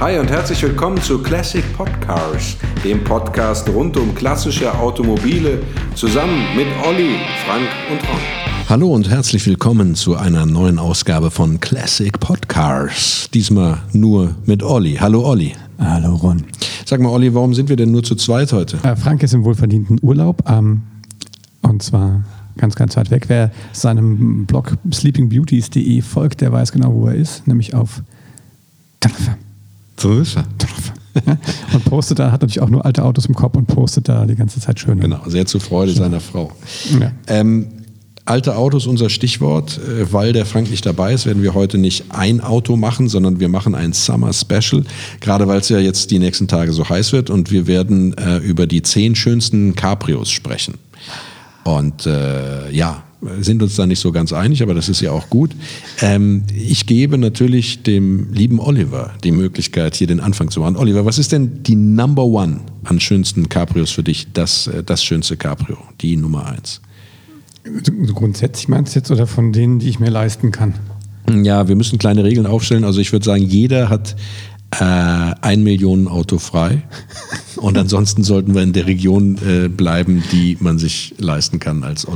Hi und herzlich willkommen zu Classic Podcars, dem Podcast rund um klassische Automobile, zusammen mit Olli, Frank und Ron. Hallo und herzlich willkommen zu einer neuen Ausgabe von Classic Podcars. Diesmal nur mit Olli. Hallo Olli. Hallo Ron. Sag mal Olli, warum sind wir denn nur zu zweit heute? Äh, Frank ist im wohlverdienten Urlaub ähm, und zwar ganz, ganz weit weg. Wer seinem Blog sleepingbeauties.de folgt, der weiß genau, wo er ist, nämlich auf Teneriffa. Teneriffa. Ja? Und postet da, hat natürlich auch nur alte Autos im Kopf und postet da die ganze Zeit schön. Genau, sehr zur Freude seiner Frau. Ja. Ähm, alte Autos unser Stichwort. Äh, Weil der Frank nicht dabei ist, werden wir heute nicht ein Auto machen, sondern wir machen ein Summer Special. Gerade weil es ja jetzt die nächsten Tage so heiß wird und wir werden äh, über die zehn schönsten Cabrios sprechen. Und äh, ja, sind uns da nicht so ganz einig, aber das ist ja auch gut. Ähm, ich gebe natürlich dem lieben Oliver die Möglichkeit, hier den Anfang zu machen. Oliver, was ist denn die Number One an schönsten Cabrios für dich? Das, äh, das schönste Cabrio, die Nummer eins. So Grundsätzlich meinst du jetzt oder von denen, die ich mir leisten kann? Ja, wir müssen kleine Regeln aufstellen. Also ich würde sagen, jeder hat äh, ein Millionen Auto frei. Und ansonsten sollten wir in der Region äh, bleiben, die man sich leisten kann als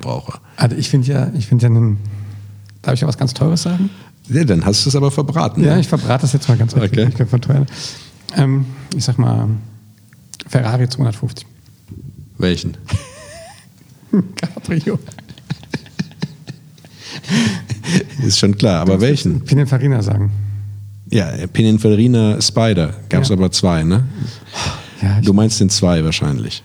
Otto-Normalverbraucher. Also ich finde ja, ich finde ja einen, darf ich ja was ganz Teures sagen? Ja, dann hast du es aber verbraten. Ja, ne? ich verbrate das jetzt mal ganz Okay. Ich, von teuer. Ähm, ich sag mal, Ferrari 250. Welchen? Cabrio. Ist schon klar, aber welchen? Pininfarina sagen. Ja, Pininfarina Spider. Gab es Ja. aber zwei, ne? Ja, Du meinst den zwei wahrscheinlich.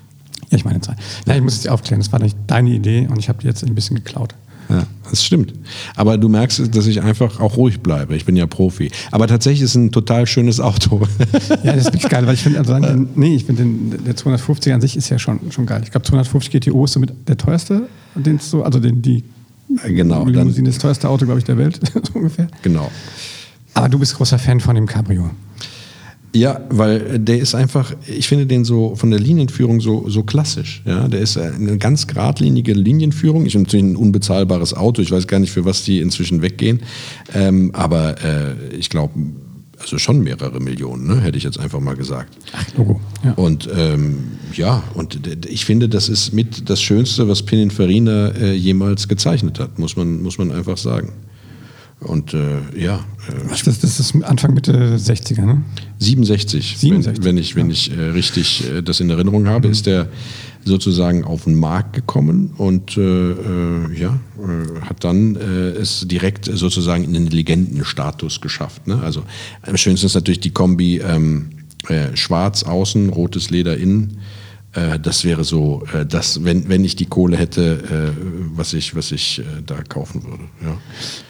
Ich meine zwei. Ja, ich muss jetzt aufklären, das war nicht deine Idee und ich habe die jetzt ein bisschen geklaut. Ja, das stimmt. Aber du merkst, dass ich einfach auch ruhig bleibe. Ich bin ja Profi. Aber tatsächlich ist es ein total schönes Auto. Ja, das ist wirklich geil, weil ich finde, also, den- nee, ich finde, der 250 an sich ist ja schon, schon geil. Ich glaube, 250 GTO ist somit der teuerste, den so, also den, die genau, dann, Limousine das teuerste Auto, glaube ich, der Welt, so ungefähr. genau. Aber du bist großer Fan von dem Cabrio. Ja, weil der ist einfach, ich finde den so von der Linienführung so, so klassisch. Ja, der ist eine ganz geradlinige Linienführung. Ich habe natürlich ein unbezahlbares Auto. Ich weiß gar nicht, für was die inzwischen weggehen. Ähm, aber äh, ich glaube, also schon mehrere Millionen, ne, hätte ich jetzt einfach mal gesagt. Ach, Logo. Ja. Und ähm, ja, und ich finde, das ist mit das Schönste, was Pininfarina äh, jemals gezeichnet hat, muss man, muss man einfach sagen. Und äh, ja, äh, Was, das, das ist Anfang Mitte 60er, ne? 67, 67, wenn, wenn ich, wenn ich äh, richtig äh, das in Erinnerung habe, ist der sozusagen auf den Markt gekommen und äh, äh, ja, äh, hat dann es direkt sozusagen in den Legendenstatus geschafft. Ne? Also am schönsten ist natürlich die Kombi ähm, äh, schwarz außen, rotes Leder innen. Äh, das wäre so, äh, das, wenn, wenn ich die Kohle hätte, äh, was ich, was ich äh, da kaufen würde. Ja.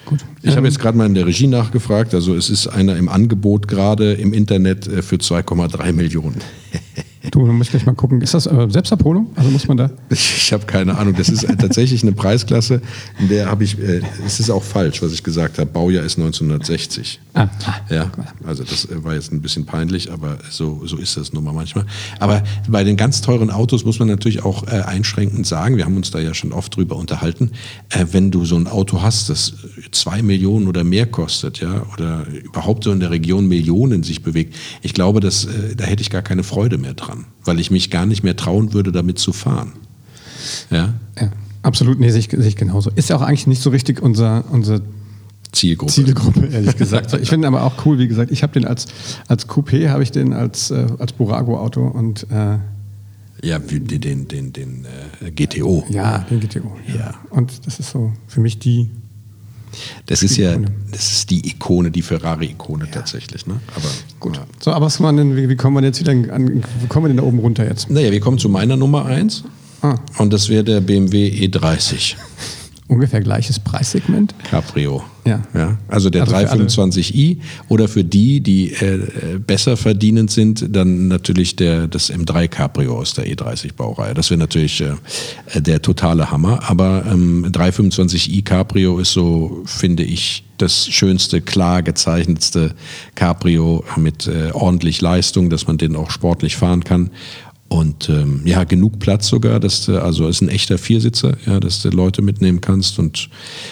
Gut. Ich habe jetzt gerade mal in der Regie nachgefragt. Also es ist einer im Angebot gerade im Internet äh, für 2,3 Millionen. Du, dann muss ich gleich mal gucken. Ist das äh, Selbstabholung? Also muss man da. Ich habe keine Ahnung. Das ist äh, tatsächlich eine Preisklasse, in der habe ich, äh, es ist auch falsch, was ich gesagt habe. Baujahr ist 1960. Ah, Ja, also das äh, war jetzt ein bisschen peinlich, aber so, so ist das nun mal manchmal. Aber bei den ganz teuren Autos muss man natürlich auch äh, einschränkend sagen, wir haben uns da ja schon oft drüber unterhalten, äh, wenn du so ein Auto hast, das zwei Millionen oder mehr kostet, ja, oder überhaupt so in der Region Millionen sich bewegt, ich glaube, dass, äh, da hätte ich gar keine Freude mehr dran, weil ich mich gar nicht mehr trauen würde, damit zu fahren. Ja, Ja, absolut. Nee, sehe ich, sehe ich genauso. Ist ja auch eigentlich nicht so richtig unser, unsere Zielgruppe. Zielgruppe, ehrlich gesagt. Ich finde aber auch cool, wie gesagt, ich habe den als, als Coupé, habe ich den als, äh, als Burago-Auto und äh, Ja, den, den, den, den äh, GTO. ja, den GTO. Ja. Und das ist so für mich die. Das ist ja, das ist die Ikone, die Ferrari-Ikone tatsächlich. Ne? Aber gut. Ja. So, aber was man denn, wie, wie kommen wir denn jetzt wieder an, wie kommen wir denn da oben runter jetzt? Naja, wir kommen zu meiner Nummer eins Ah, und das wäre der BMW E30 ungefähr gleiches Preissegment. Cabrio. Ja. ja also der Also für alle- 325i oder für die, die äh, besser verdienend sind, dann natürlich der, das M3 Cabrio aus der E30-Baureihe. Das wäre natürlich äh, der totale Hammer. Aber ähm, 325i Cabrio ist so, finde ich, das schönste, klar gezeichnetste Cabrio mit äh, ordentlich Leistung, dass man den auch sportlich fahren kann. Und ähm, ja, genug Platz sogar, dass du, also ist ein echter Viersitzer, ja, dass du Leute mitnehmen kannst und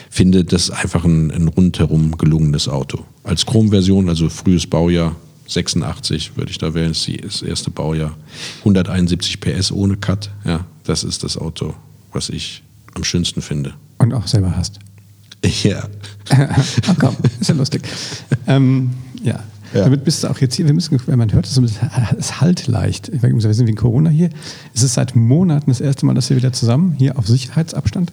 finde das einfach ein, ein rundherum gelungenes Auto. Als Chrom-Version, also frühes Baujahr 86 würde ich da wählen, ist das erste Baujahr. 171 PS ohne Cut, ja, das ist das Auto, was ich am schönsten finde. Und auch selber hast. Ja. Ach komm, ist ja lustig. ähm, ja. Ja. Damit bist du auch jetzt hier, wir müssen, wenn man hört, es ist- es halt leicht. Wir sind wegen Corona hier. Es ist seit Monaten das erste Mal, dass wir wieder zusammen hier auf Sicherheitsabstand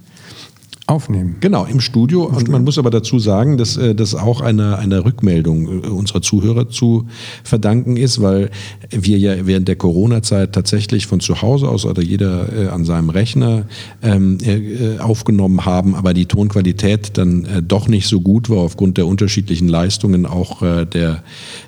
aufnehmen. Genau, im Studio. Und man muss aber dazu sagen, dass äh, das auch einer einer Rückmeldung äh, unserer Zuhörer zu verdanken ist, weil wir ja während der Corona-Zeit tatsächlich von zu Hause aus oder jeder äh, an seinem Rechner ähm, äh, aufgenommen haben, aber die Tonqualität dann äh, doch nicht so gut war aufgrund der unterschiedlichen Leistungen auch äh, der,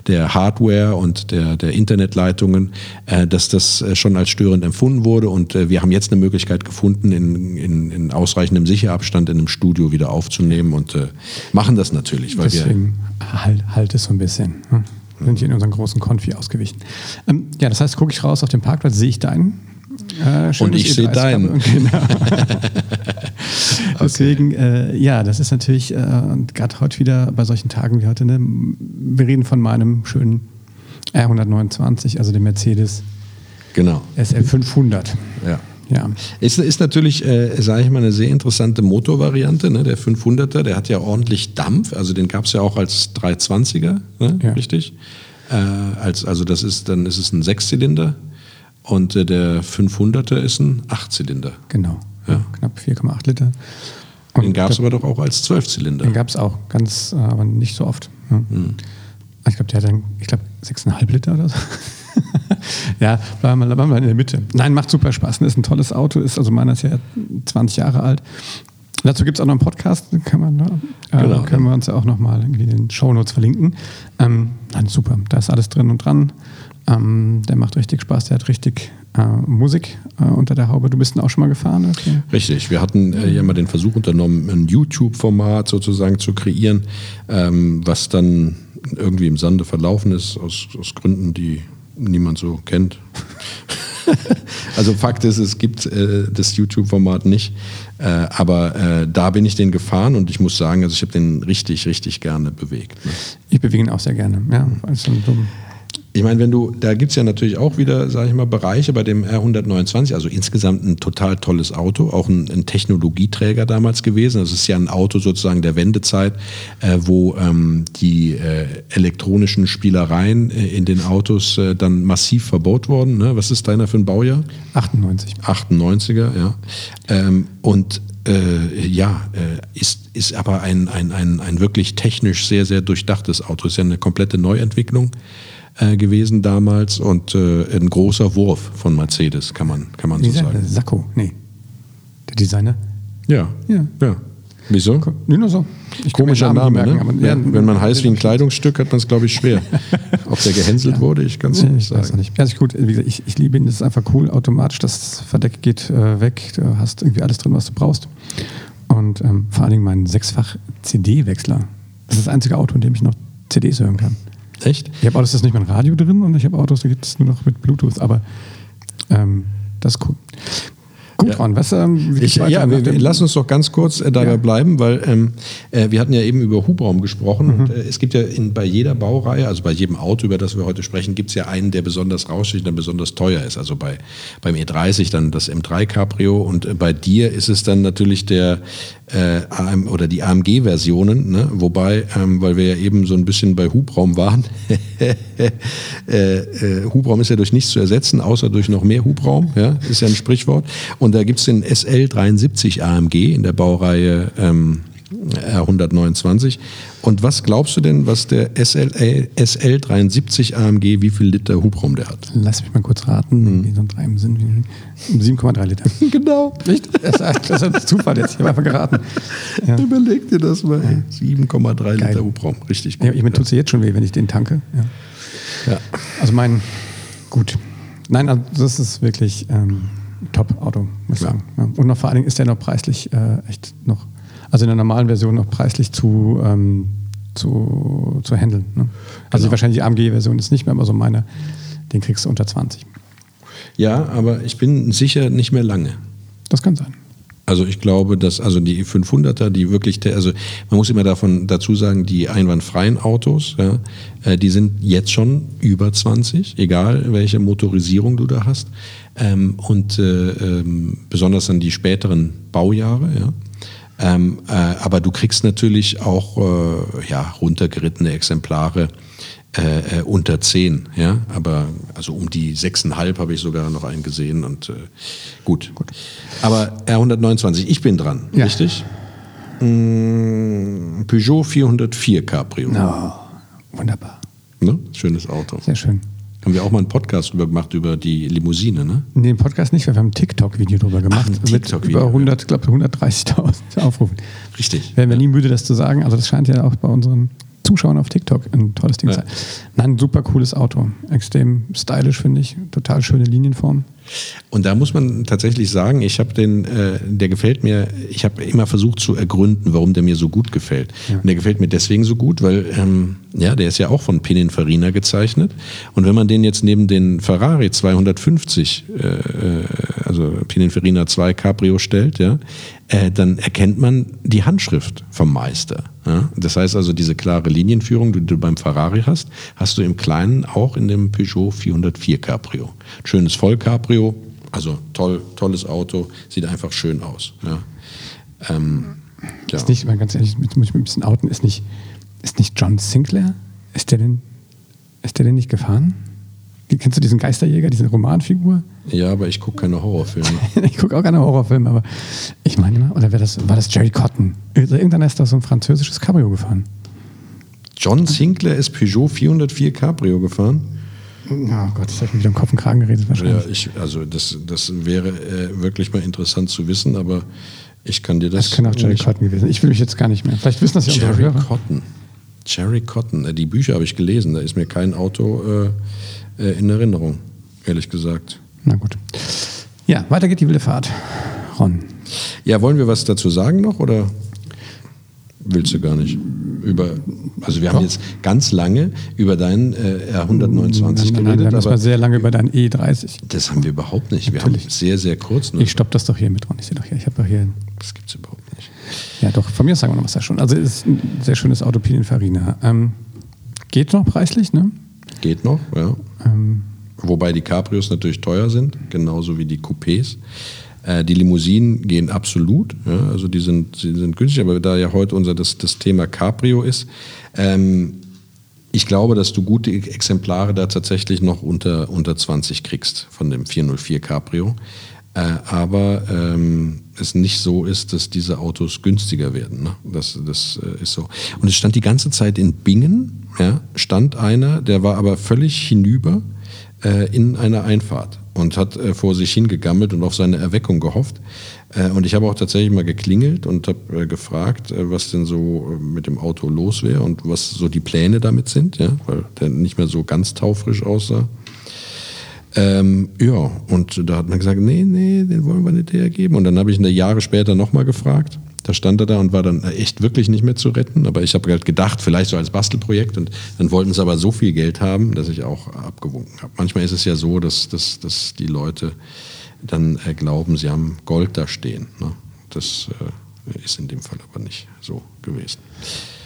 der Hardware und der, der Internetleitungen, äh, dass das äh, schon als störend empfunden wurde. Und äh, wir haben jetzt eine Möglichkeit gefunden, in, in, in ausreichendem Sicherabstand in einem Studio wieder aufzunehmen und äh, machen das natürlich, weil wir Deswegen halt, halt es so ein bisschen. Hm? Wir sind hier in unseren großen Konfi ausgewichen. Ähm, ja, das heißt, gucke ich raus auf den Parkplatz, sehe ich deinen. Äh, Und ich sehe E30 deinen. Genau. Deswegen, äh, ja, das ist natürlich, äh, und gerade heute wieder bei solchen Tagen wie heute, ne, wir reden von meinem schönen R129, also dem Mercedes genau. SL 500. Ja. Ja. Ist, ist natürlich, äh, sage ich mal, eine sehr interessante Motorvariante. Ne? Der 500er, der hat ja ordentlich Dampf. Also den gab es ja auch als 320er, ne? Ja. richtig? Äh, als, also das ist, dann ist es ein Sechszylinder und äh, der 500er ist ein Achtzylinder. Genau. Ja. Knapp 4,8 Liter. Den Und gab es aber doch auch als Zwölfzylinder. Den gab es auch, ganz, äh, aber nicht so oft. Ja. Hm. Ich glaube, der hat dann, ich glaube, 6,5 Liter oder so. ja, bleiben wir, bleiben wir in der Mitte. Nein, macht super Spaß. ne? Ist ein tolles Auto, ist also meiner ist ja 20 Jahre alt. Dazu gibt es auch noch einen Podcast, kann man, da, äh, Genau. können wir uns ja auch nochmal irgendwie in den Shownotes verlinken. Ähm, nein, super, da ist alles drin und dran. Ähm, der macht richtig Spaß, der hat richtig äh, Musik äh, unter der Haube. Du bist ihn auch schon mal gefahren? Okay. Richtig, wir hatten äh, ja mal den Versuch unternommen, ein YouTube-Format sozusagen zu kreieren, ähm, was dann irgendwie im Sande verlaufen ist, aus, aus Gründen, die niemand so kennt. also Fakt ist, es gibt äh, das YouTube-Format nicht, äh, aber äh, da bin ich den gefahren und ich muss sagen, also ich habe den richtig, richtig gerne bewegt. Ne? Ich bewege ihn auch sehr gerne. Ja, weil Ich meine, wenn du, da gibt es ja natürlich auch wieder, sage ich mal, Bereiche bei dem R129, also insgesamt ein total tolles Auto, auch ein, ein Technologieträger damals gewesen. Das ist ja ein Auto sozusagen der Wendezeit, äh, wo ähm, die äh, elektronischen Spielereien äh, in den Autos äh, dann massiv verbaut wurden. Ne? Was ist deiner für ein Baujahr? 98. 98er, ja. Ähm, und äh, ja, äh, ist, ist aber ein, ein, ein, ein wirklich technisch sehr, sehr durchdachtes Auto. Ist ja eine komplette Neuentwicklung äh, gewesen damals und äh, ein großer Wurf von Mercedes, kann man, kann man so Designer, sagen. Sakko, nee. Der Designer? Ja. Ja. ja. Wieso? Nur so. Ich Komischer Name, ne? merken, aber- ja, wenn man heißt wie ein Kleidungsstück, hat man es, glaube ich, schwer. Ob der gehänselt wurde, ich kann es nicht ich weiß sagen. nicht. Ja, ist gut. Wie gesagt, ich, ich liebe ihn. Das ist einfach cool. Automatisch, das Verdeck geht äh, weg. Du hast irgendwie alles drin, was du brauchst. Und ähm, vor allen Dingen mein sechsfach CD-Wechsler. Das ist das einzige Auto, in dem ich noch CDs hören kann. Echt? Ich habe Autos, da ist nicht ein Radio drin und ich habe Autos, da gibt es nur noch mit Bluetooth. Aber ähm, das ist cool. Gut, Ja. Ron, was ähm, Ich, ja, wir, wir, lass uns doch ganz kurz äh, dabei Ja. bleiben, weil ähm, äh, wir hatten ja eben über Hubraum gesprochen. Mhm. Und, äh, es gibt ja in, bei jeder Baureihe, also bei jedem Auto, über das wir heute sprechen, gibt es ja einen, der besonders raussticht, der besonders teuer ist. Also bei, beim E30 dann das M3 Cabrio und äh, bei dir ist es dann natürlich der äh, AM oder die AMG-Versionen, ne? wobei, ähm, weil wir ja eben so ein bisschen bei Hubraum waren, äh, Hubraum ist ja durch nichts zu ersetzen, außer durch noch mehr Hubraum, ja, ist ja ein Sprichwort. Und da gibt es den SL73 AMG in der Baureihe ähm, R129. Und was glaubst du denn, was der SL, SL73 AMG, wie viel Liter Hubraum der hat? Lass mich mal kurz raten, wie so drei im Sinn. wie- 7,3 Liter. Genau. Nicht? Das ist, das ist Zufall jetzt. Ich habe einfach geraten. Ja. Überleg dir das mal. ey. 7,3 Geil. Liter Hubraum. Richtig gut. Ja, ich, mir tut es jetzt schon weh, wenn ich den tanke. Ja. Ja. Also mein, gut. Nein, also das ist wirklich ähm, Top-Auto, muss ich sagen. Ja. Und noch vor allen Dingen ist der noch preislich äh, echt noch, also in der normalen Version noch preislich zu, ähm, zu, zu handeln. Ne? Also Genau. wahrscheinlich die AMG-Version ist nicht mehr, aber so meine, den kriegst du unter 20. Ja, aber ich bin sicher nicht mehr lange. Das kann sein. Also ich glaube, dass also die 500er, die wirklich, also man muss immer davon dazu sagen, die einwandfreien Autos, ja, äh, die sind jetzt schon über 20, egal welche Motorisierung du da hast. Ähm, und äh, ähm, besonders dann die späteren Baujahre, ja. Ähm, äh, aber du kriegst natürlich auch äh, ja, runtergerittene Exemplare äh, äh, unter 10, ja, aber also um die 6,5 habe ich sogar noch einen gesehen und äh, gut. gut. Aber R129, ich bin dran, ja. richtig? Mmh, Peugeot 404 Cabrio. Oh, wunderbar. Ne? Schönes Auto. Sehr schön. Haben wir auch mal einen Podcast über gemacht über die Limousine, ne? Nee, einen Podcast nicht, wir haben ein TikTok-Video drüber gemacht. Ach, TikTok -Video, über 100, glaube 130.000 Aufrufe. Richtig. Werden wir nie müde, das zu sagen. Also das scheint ja auch bei unseren Zuschauern auf TikTok ein tolles Ding ja. sein. Nein, super cooles Auto. Extrem stylisch, finde ich. Total schöne Linienform. Und da muss man tatsächlich sagen, ich habe den, äh, der gefällt mir, ich habe immer versucht zu ergründen, warum der mir so gut gefällt. Ja. Und der gefällt mir deswegen so gut, weil ähm, ja, der ist ja auch von Pininfarina gezeichnet. Und wenn man den jetzt neben den Ferrari 250, äh, äh, also Pininfarina 2 Cabrio stellt, ja, äh, dann erkennt man die Handschrift vom Meister. Ja? Das heißt also, diese klare Linienführung, die du beim Ferrari hast, hast du im Kleinen auch in dem Peugeot 404 Cabrio. Schönes Vollcabrio, also toll, tolles Auto, sieht einfach schön aus. Ja? Ähm, ja. Ist nicht, mal ganz ehrlich, muss ich mich ein bisschen outen, ist nicht, ist nicht John Sinclair? Ist der denn, ist der denn nicht gefahren? Kennst du diesen Geisterjäger, diese Romanfigur? Ja, aber ich gucke keine Horrorfilme. ich gucke auch keine Horrorfilme, aber ich meine mal, oder das, war das Jerry Cotton? Irgendeiner ist da so ein französisches Cabrio gefahren. John Sinclair ist Peugeot 404 Cabrio gefahren? Oh Gott, das habe ich mir wieder im Kopf und Kragen geredet wahrscheinlich. Ja, ich, also das, das wäre äh, wirklich mal interessant zu wissen, aber ich kann dir das. Das kann auch Jerry Cotton gewesen. Ich will mich jetzt gar nicht mehr. Vielleicht wissen das ja Jerry Cotton. Jerry Cotton. Äh, die Bücher habe ich gelesen. Da ist mir kein Auto äh, äh, in Erinnerung, ehrlich gesagt. Na gut. Ja, weiter geht die wilde Fahrt. Ron. Ja, wollen wir was dazu sagen noch oder willst du gar nicht? Über, also wir Doch. haben jetzt ganz lange über deinen äh, R129 nein, nein, geredet. Wir haben aber sehr lange über deinen E30. Das haben wir überhaupt nicht. Natürlich. Wir haben sehr, sehr kurz. Ich stopp das doch hier mit, Ron. Ich sehe doch hier. Ich habe doch hier. Das gibt es überhaupt nicht. Ja, doch. Von mir sagen wir noch was da schon. Also es ist ein sehr schönes Auto Pininfarina. Ähm, geht noch preislich, ne? Geht noch, ja. Ähm. Wobei die Cabrios natürlich teuer sind, genauso wie die Coupés. Äh, die Limousinen gehen absolut, ja, also die sind, die sind günstig, aber da ja heute unser das, das Thema Cabrio ist, ähm, ich glaube, dass du gute Exemplare da tatsächlich noch unter, unter 20 kriegst von dem 404 Cabrio. Äh, aber ähm, es nicht so ist, dass diese Autos günstiger werden. Ne? Das, das äh, ist so. Und es stand die ganze Zeit in Bingen, ja, stand einer, der war aber völlig hinüber äh, in einer Einfahrt und hat äh, vor sich hingegammelt und auf seine Erweckung gehofft. Äh, und ich habe auch tatsächlich mal geklingelt und habe äh, gefragt, äh, was denn so mit dem Auto los wäre und was so die Pläne damit sind, ja, weil der nicht mehr so ganz taufrisch aussah. Ähm, ja, und da hat man gesagt, nee, nee, den wollen wir nicht hergeben. Und dann habe ich ihn Jahre später nochmal gefragt. Da stand er da und war dann echt wirklich nicht mehr zu retten. Aber ich habe halt gedacht, vielleicht so als Bastelprojekt. Und dann wollten sie aber so viel Geld haben, dass ich auch abgewunken habe. Manchmal ist es ja so, dass, dass, dass die Leute dann äh, glauben, sie haben Gold da stehen. Ne? Das äh, ist in dem Fall aber nicht so gewesen.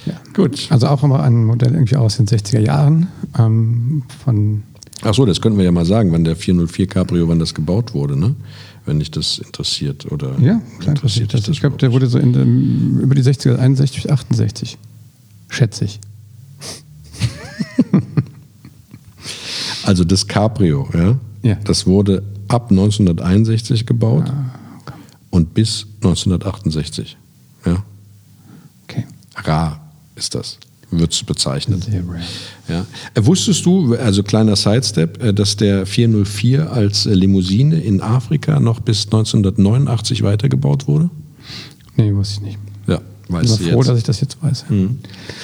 Ja, gut. Also auch immer ein Modell irgendwie aus den 60er Jahren ähm, von Ach so, das könnten wir ja mal sagen, wann der 404 Cabrio, wann das gebaut wurde, ne? Wenn dich das interessiert oder ja, klar interessiert das. Ich glaube, der wurde so in dem, über die 60er, 61, 68, schätze ich. also das Cabrio, ja, ja, das wurde ab 1961 gebaut ah, okay. und bis 1968, ja. Okay. Rar ist das wird es bezeichnet. Ja. Äh, wusstest du, also kleiner Sidestep, äh, dass der 404 als äh, Limousine in Afrika noch bis 1989 weitergebaut wurde? Nee, wusste ich nicht. Ja, weißt ich bin froh, jetzt. dass ich das jetzt weiß. Mhm.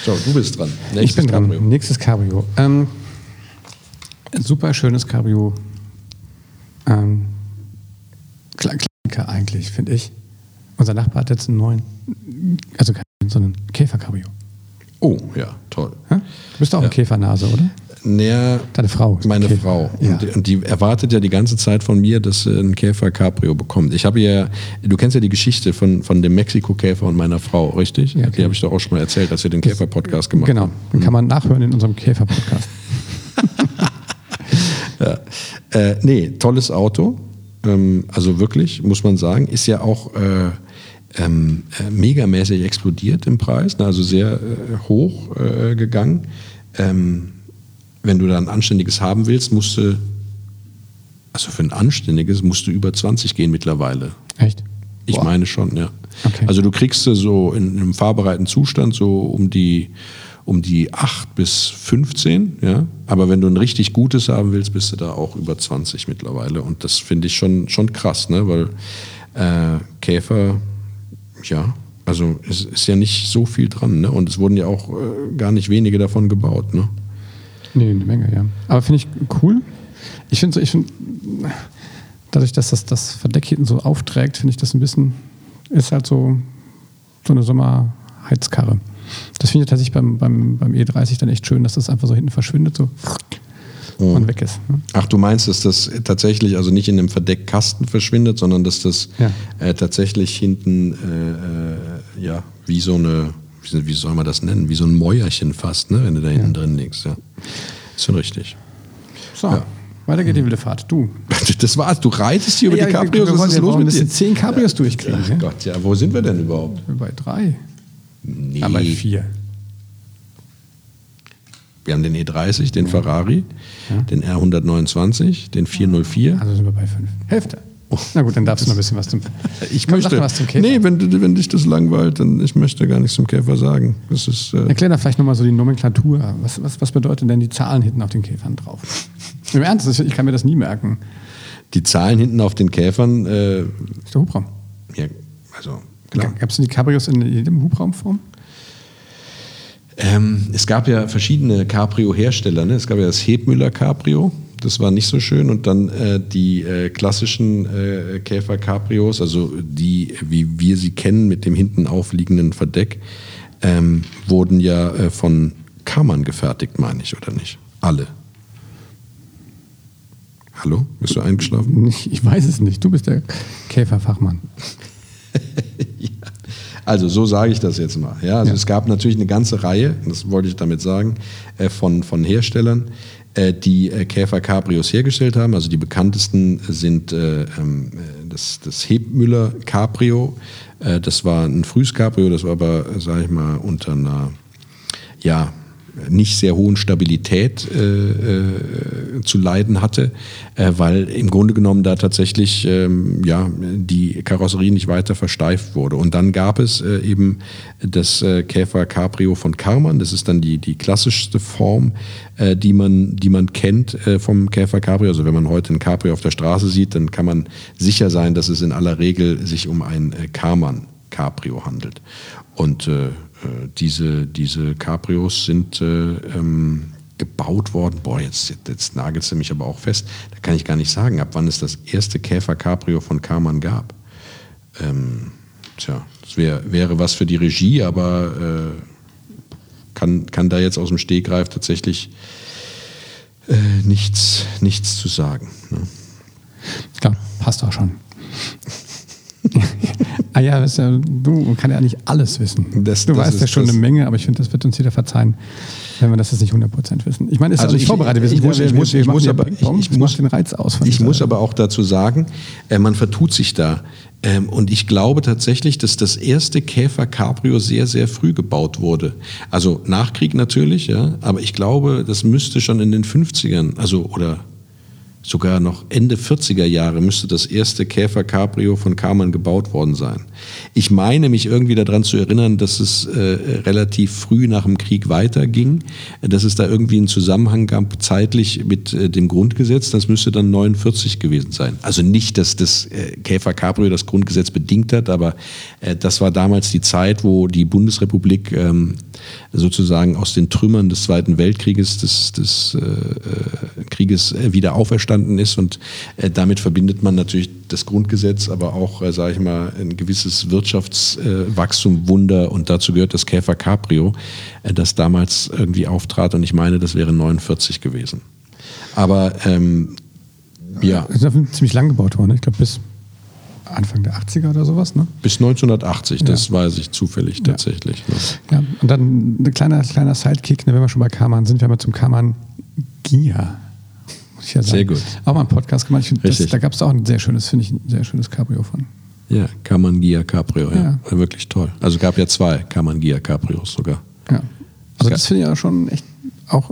So, du bist dran. Nächstes ich bin Cabrio. dran. Nächstes Cabrio. Ähm, super schönes Cabrio. Ähm, Klassiker eigentlich, finde ich. Unser Nachbar hat jetzt einen neuen, also so einen Käfer-Cabrio. Oh, ja, toll. Ja? Du bist auch ja. eine Käfernase, oder? Naja, Deine Frau. Meine Okay. Frau. Ja. Und, und die erwartet ja die ganze Zeit von mir, dass sie einen Käfer Cabrio bekommt. Ich habe ja, du kennst ja die Geschichte von, von dem Mexiko-Käfer und meiner Frau, richtig? Ja, Die habe ich doch auch schon mal erzählt, als wir den Käfer-Podcast gemacht Genau, haben. den kann man nachhören in unserem Käfer-Podcast. Ja. Äh, nee, tolles Auto. Ähm, also wirklich, muss man sagen. Ist ja auch äh, ähm, äh, megamäßig explodiert im Preis, ne? also sehr äh, hoch äh, gegangen. Ähm, wenn du da ein anständiges haben willst, musst du, also für ein anständiges, musst du über 20 gehen mittlerweile. Echt? Ich Boah. meine schon, ja. Okay. Also du kriegst so in einem fahrbereiten Zustand so um die um die 8 bis 15, ja. Aber wenn du ein richtig gutes haben willst, bist du da auch über 20 mittlerweile. Und das finde ich schon, schon krass, ne? Weil äh, Käfer, ja, also es ist ja nicht so viel dran, ne? Und es wurden ja auch äh, gar nicht wenige davon gebaut, ne? Nee, eine Menge, ja. Aber finde ich cool. Ich finde so, ich finde, dadurch, dass das, das Verdeck hinten so aufträgt, finde ich das ein bisschen, ist halt so, so eine Sommerheizkarre. Das finde ich tatsächlich beim, beim, beim E30 dann echt schön, dass das einfach so hinten verschwindet, so und weg ist. Ne? Ach, du meinst, dass das tatsächlich also nicht in einem Verdeckkasten verschwindet, sondern dass das Ja. äh, tatsächlich hinten, äh, äh, ja, wie so eine, wie, wie soll man das nennen, wie so ein Mäuerchen fast, ne, wenn du da hinten drin liegst, ja. Ist schon richtig. So, Ja. weiter geht die wilde Fahrt. Du. Das war's, du reitest hier über Ja, die Cabrios, was ist ja los mit dir? zehn Cabrios durchkriegen. Ach ja? Gott, ja, wo sind wir denn überhaupt? Bei drei. Nee. Ja, bei vier. Wir haben den E30, den Ferrari, den R129, den 404. Also sind wir bei fünf. Hälfte. Na gut, dann darfst du noch ein bisschen was zum. Ich Komm, möchte, was zum Käfer. nee, wenn, wenn dich das langweilt, dann ich möchte gar nichts zum Käfer sagen. Das ist, äh, Erklär da vielleicht nochmal so die Nomenklatur. Was, was, was bedeuten denn die Zahlen hinten auf den Käfern drauf? Im Ernst, ich kann mir das nie merken. die Zahlen hinten auf den Käfern, äh, ist der Hubraum. ja, also klar. Gab es denn die Cabrios in jedem Hubraumform? Ähm, es gab ja verschiedene Cabrio-Hersteller. Ne? Es gab ja das Hebmüller Cabrio, das war nicht so schön. Und dann äh, die äh, klassischen äh, Käfer-Cabrios, also die, wie wir sie kennen, mit dem hinten aufliegenden Verdeck, ähm, wurden ja äh, von Kammern gefertigt, meine ich, oder nicht? Alle. Hallo? Bist du eingeschlafen? Ich weiß es nicht. Du bist der Käferfachmann. Also so sage ich das jetzt mal. Ja, also es gab natürlich eine ganze Reihe, das wollte ich damit sagen, äh, von, von Herstellern, äh, die äh, Käfer Cabrios hergestellt haben. Also die bekanntesten sind äh, ähm, äh, das, das Hebmüller Cabrio. Das war ein frühes Cabrio, das war aber, sage ich mal, unter einer ja, nicht sehr hohen Stabilität äh, äh, zu leiden hatte, äh, weil im Grunde genommen da tatsächlich ähm, ja, die Karosserie nicht weiter versteift wurde. Und dann gab es äh, eben das äh, Käfer Cabrio von Karmann, das ist dann die, die klassischste Form, äh, die, man, die man kennt vom Käfer Cabrio. Also wenn man heute ein Cabrio auf der Straße sieht, dann kann man sicher sein, dass es in aller Regel sich um ein Karmann Cabrio handelt. Und diese, diese Cabrios sind äh, ähm, gebaut worden. Boah, jetzt, jetzt, nagelst du mich aber auch fest. Da kann ich gar nicht sagen, ab wann es das erste Käfer Cabrio von Karmann gab. Ähm, tja, das wär, wäre was für die Regie, aber äh, kann, kann da jetzt aus dem Stegreif tatsächlich äh, nichts, nichts zu sagen. Ne? Klar, passt auch schon. Ah ja, du man kann ja nicht alles wissen. Das- du das weißt ja schon das- eine Menge, aber ich finde, das wird uns jeder verzeihen, wenn wir das jetzt nicht 100% wissen. Ich meine, es ist Also also nicht ich- vorbereitet. Wir ich sind ich muss- ich machen muss aber- ich muss- den Reiz aus. Ich muss aber auch dazu sagen, äh, man vertut sich da. Ähm, und ich glaube tatsächlich, dass das erste Käfer Cabrio sehr, sehr früh gebaut wurde. Also nach Krieg natürlich, ja. Aber ich glaube, das müsste schon in den 50ern, also oder sogar noch Ende 40er Jahre müsste das erste Käfer Cabrio von Karmann gebaut worden sein. Ich meine mich irgendwie daran zu erinnern, dass es äh, relativ früh nach dem Krieg weiterging, dass es da irgendwie einen Zusammenhang gab zeitlich mit äh, dem Grundgesetz. Das müsste dann 49 gewesen sein. Also nicht, dass das äh, Käfer Cabrio das Grundgesetz bedingt hat, aber äh, das war damals die Zeit, wo die Bundesrepublik ähm, sozusagen aus den Trümmern des Zweiten Weltkrieges, des, des äh, äh, Krieges äh, wieder auferstanden ist und äh, damit verbindet man natürlich das Grundgesetz, aber auch, äh, sage ich mal, ein gewisses Wirtschaftswachstum, Wunder und dazu gehört das Käfer Cabrio, äh, das damals irgendwie auftrat und ich meine, das wäre 49 gewesen. Aber ähm, ja. Das ist ziemlich lang gebaut worden, ne? ich glaube bis Anfang der 80er oder sowas, ne? Bis 1980, das weiß ich zufällig tatsächlich. Ne? Ja, und dann ein kleiner, kleiner Sidekick, ne, wenn wir schon bei Kaman sind, wir haben ja zum Kaman Gia. Muss ich ja sagen. Sehr gut. Auch mal einen Podcast gemacht. Find, das, da gab es auch ein sehr schönes, finde ich, ein sehr schönes Cabrio von. Ja, Kamangia Cabrio, ja. Ja. War wirklich toll. Also gab ja zwei Kamangia Cabrios sogar. Ja. Also Ja. das finde ich ja schon echt auch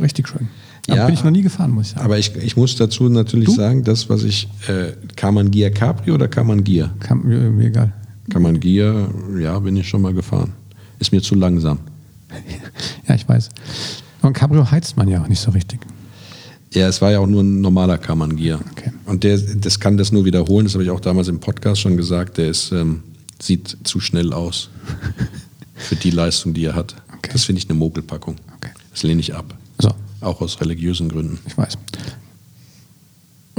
richtig schön. Ja. bin ich noch nie gefahren, muss ich sagen. Aber ich, ich muss dazu natürlich Du? sagen, das, was ich, äh, Kamangia Cabrio oder Kamangia? Kam, mir, mir egal. Kamangia, ja, bin ich schon mal gefahren. Ist mir zu langsam. Ja, ich weiß. Ein Cabrio heizt man ja auch nicht so richtig. Ja, es war ja auch nur ein normaler Kamangia. Okay. Und der, das kann das nur wiederholen, das habe ich auch damals im Podcast schon gesagt, der ist, ähm, sieht zu schnell aus für die Leistung, die er hat. Okay. Das finde ich eine Mogelpackung. Okay. Das lehne ich ab. Auch aus religiösen Gründen. ich weiß.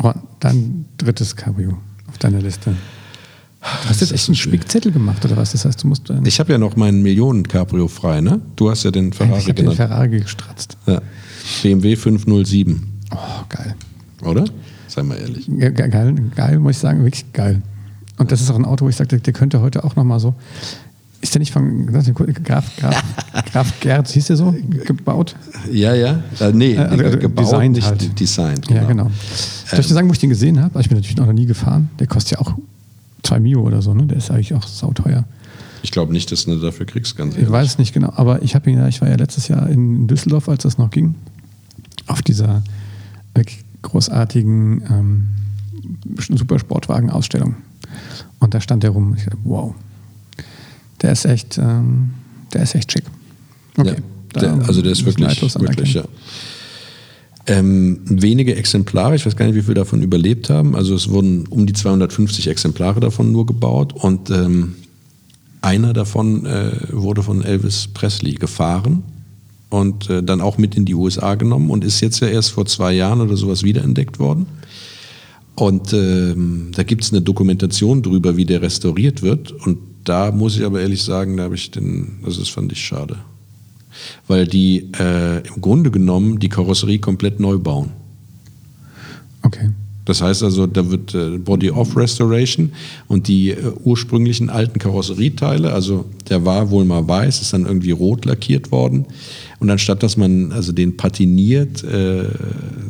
Ron, dein drittes Cabrio auf deiner Liste. Du hast jetzt echt einen Spickzettel gemacht, oder was? Das heißt, du musst. Äh, Ich habe ja noch meinen Millionen-Cabrio frei, ne? Du hast ja den ich Ferrari habe den. Ferrari gestratzt. ja. BMW 507, Oh, geil. oder? Sei mal ehrlich. Ge- Geil, geil, muss ich sagen, wirklich geil. Und das ist auch ein Auto, wo ich sage, der, der könnte heute auch nochmal so. Ist der nicht von Graf, Graf, Graf Gerd, hieß der so, gebaut? Ja, ja. Äh, nee, also- also gebaut, designt nicht halt. designt. Ja, genau. Soll ich dir sagen, wo ich den gesehen habe? Also ich bin natürlich noch nie gefahren. Der kostet ja auch 2 Mio oder so, ne? Der ist eigentlich auch sauteuer. Ich glaube nicht, dass du dafür kriegst, ganz Ich ehrlich. weiß es nicht genau, aber ich habe ihn ja, ich war ja letztes Jahr in Düsseldorf, als das noch ging, auf dieser großartigen ähm, Supersportwagen-Ausstellung. Und da stand der rum. Ich dachte, wow, der ist echt, ähm, der ist echt schick. Ja, da der, also der ist wirklich, wirklich ja. Ähm, wenige Exemplare, ich weiß gar nicht, wie viele davon überlebt haben. Also es wurden um die 250 Exemplare davon nur gebaut und ähm, einer davon äh, wurde von Elvis Presley gefahren und äh, dann auch mit in die USA genommen und ist jetzt ja erst vor zwei Jahren oder sowas wiederentdeckt worden. Und ähm, da gibt es eine Dokumentation drüber, wie der restauriert wird. Und da muss ich aber ehrlich sagen, da habe ich den, das fand ich schade. Weil die äh, im Grunde genommen die Karosserie komplett neu bauen. Okay. Das heißt also, da wird äh, Body-Off-Restoration und die äh, ursprünglichen alten Karosserieteile, also der war wohl mal weiß, ist dann irgendwie rot lackiert worden. Und anstatt dass man also den patiniert, äh,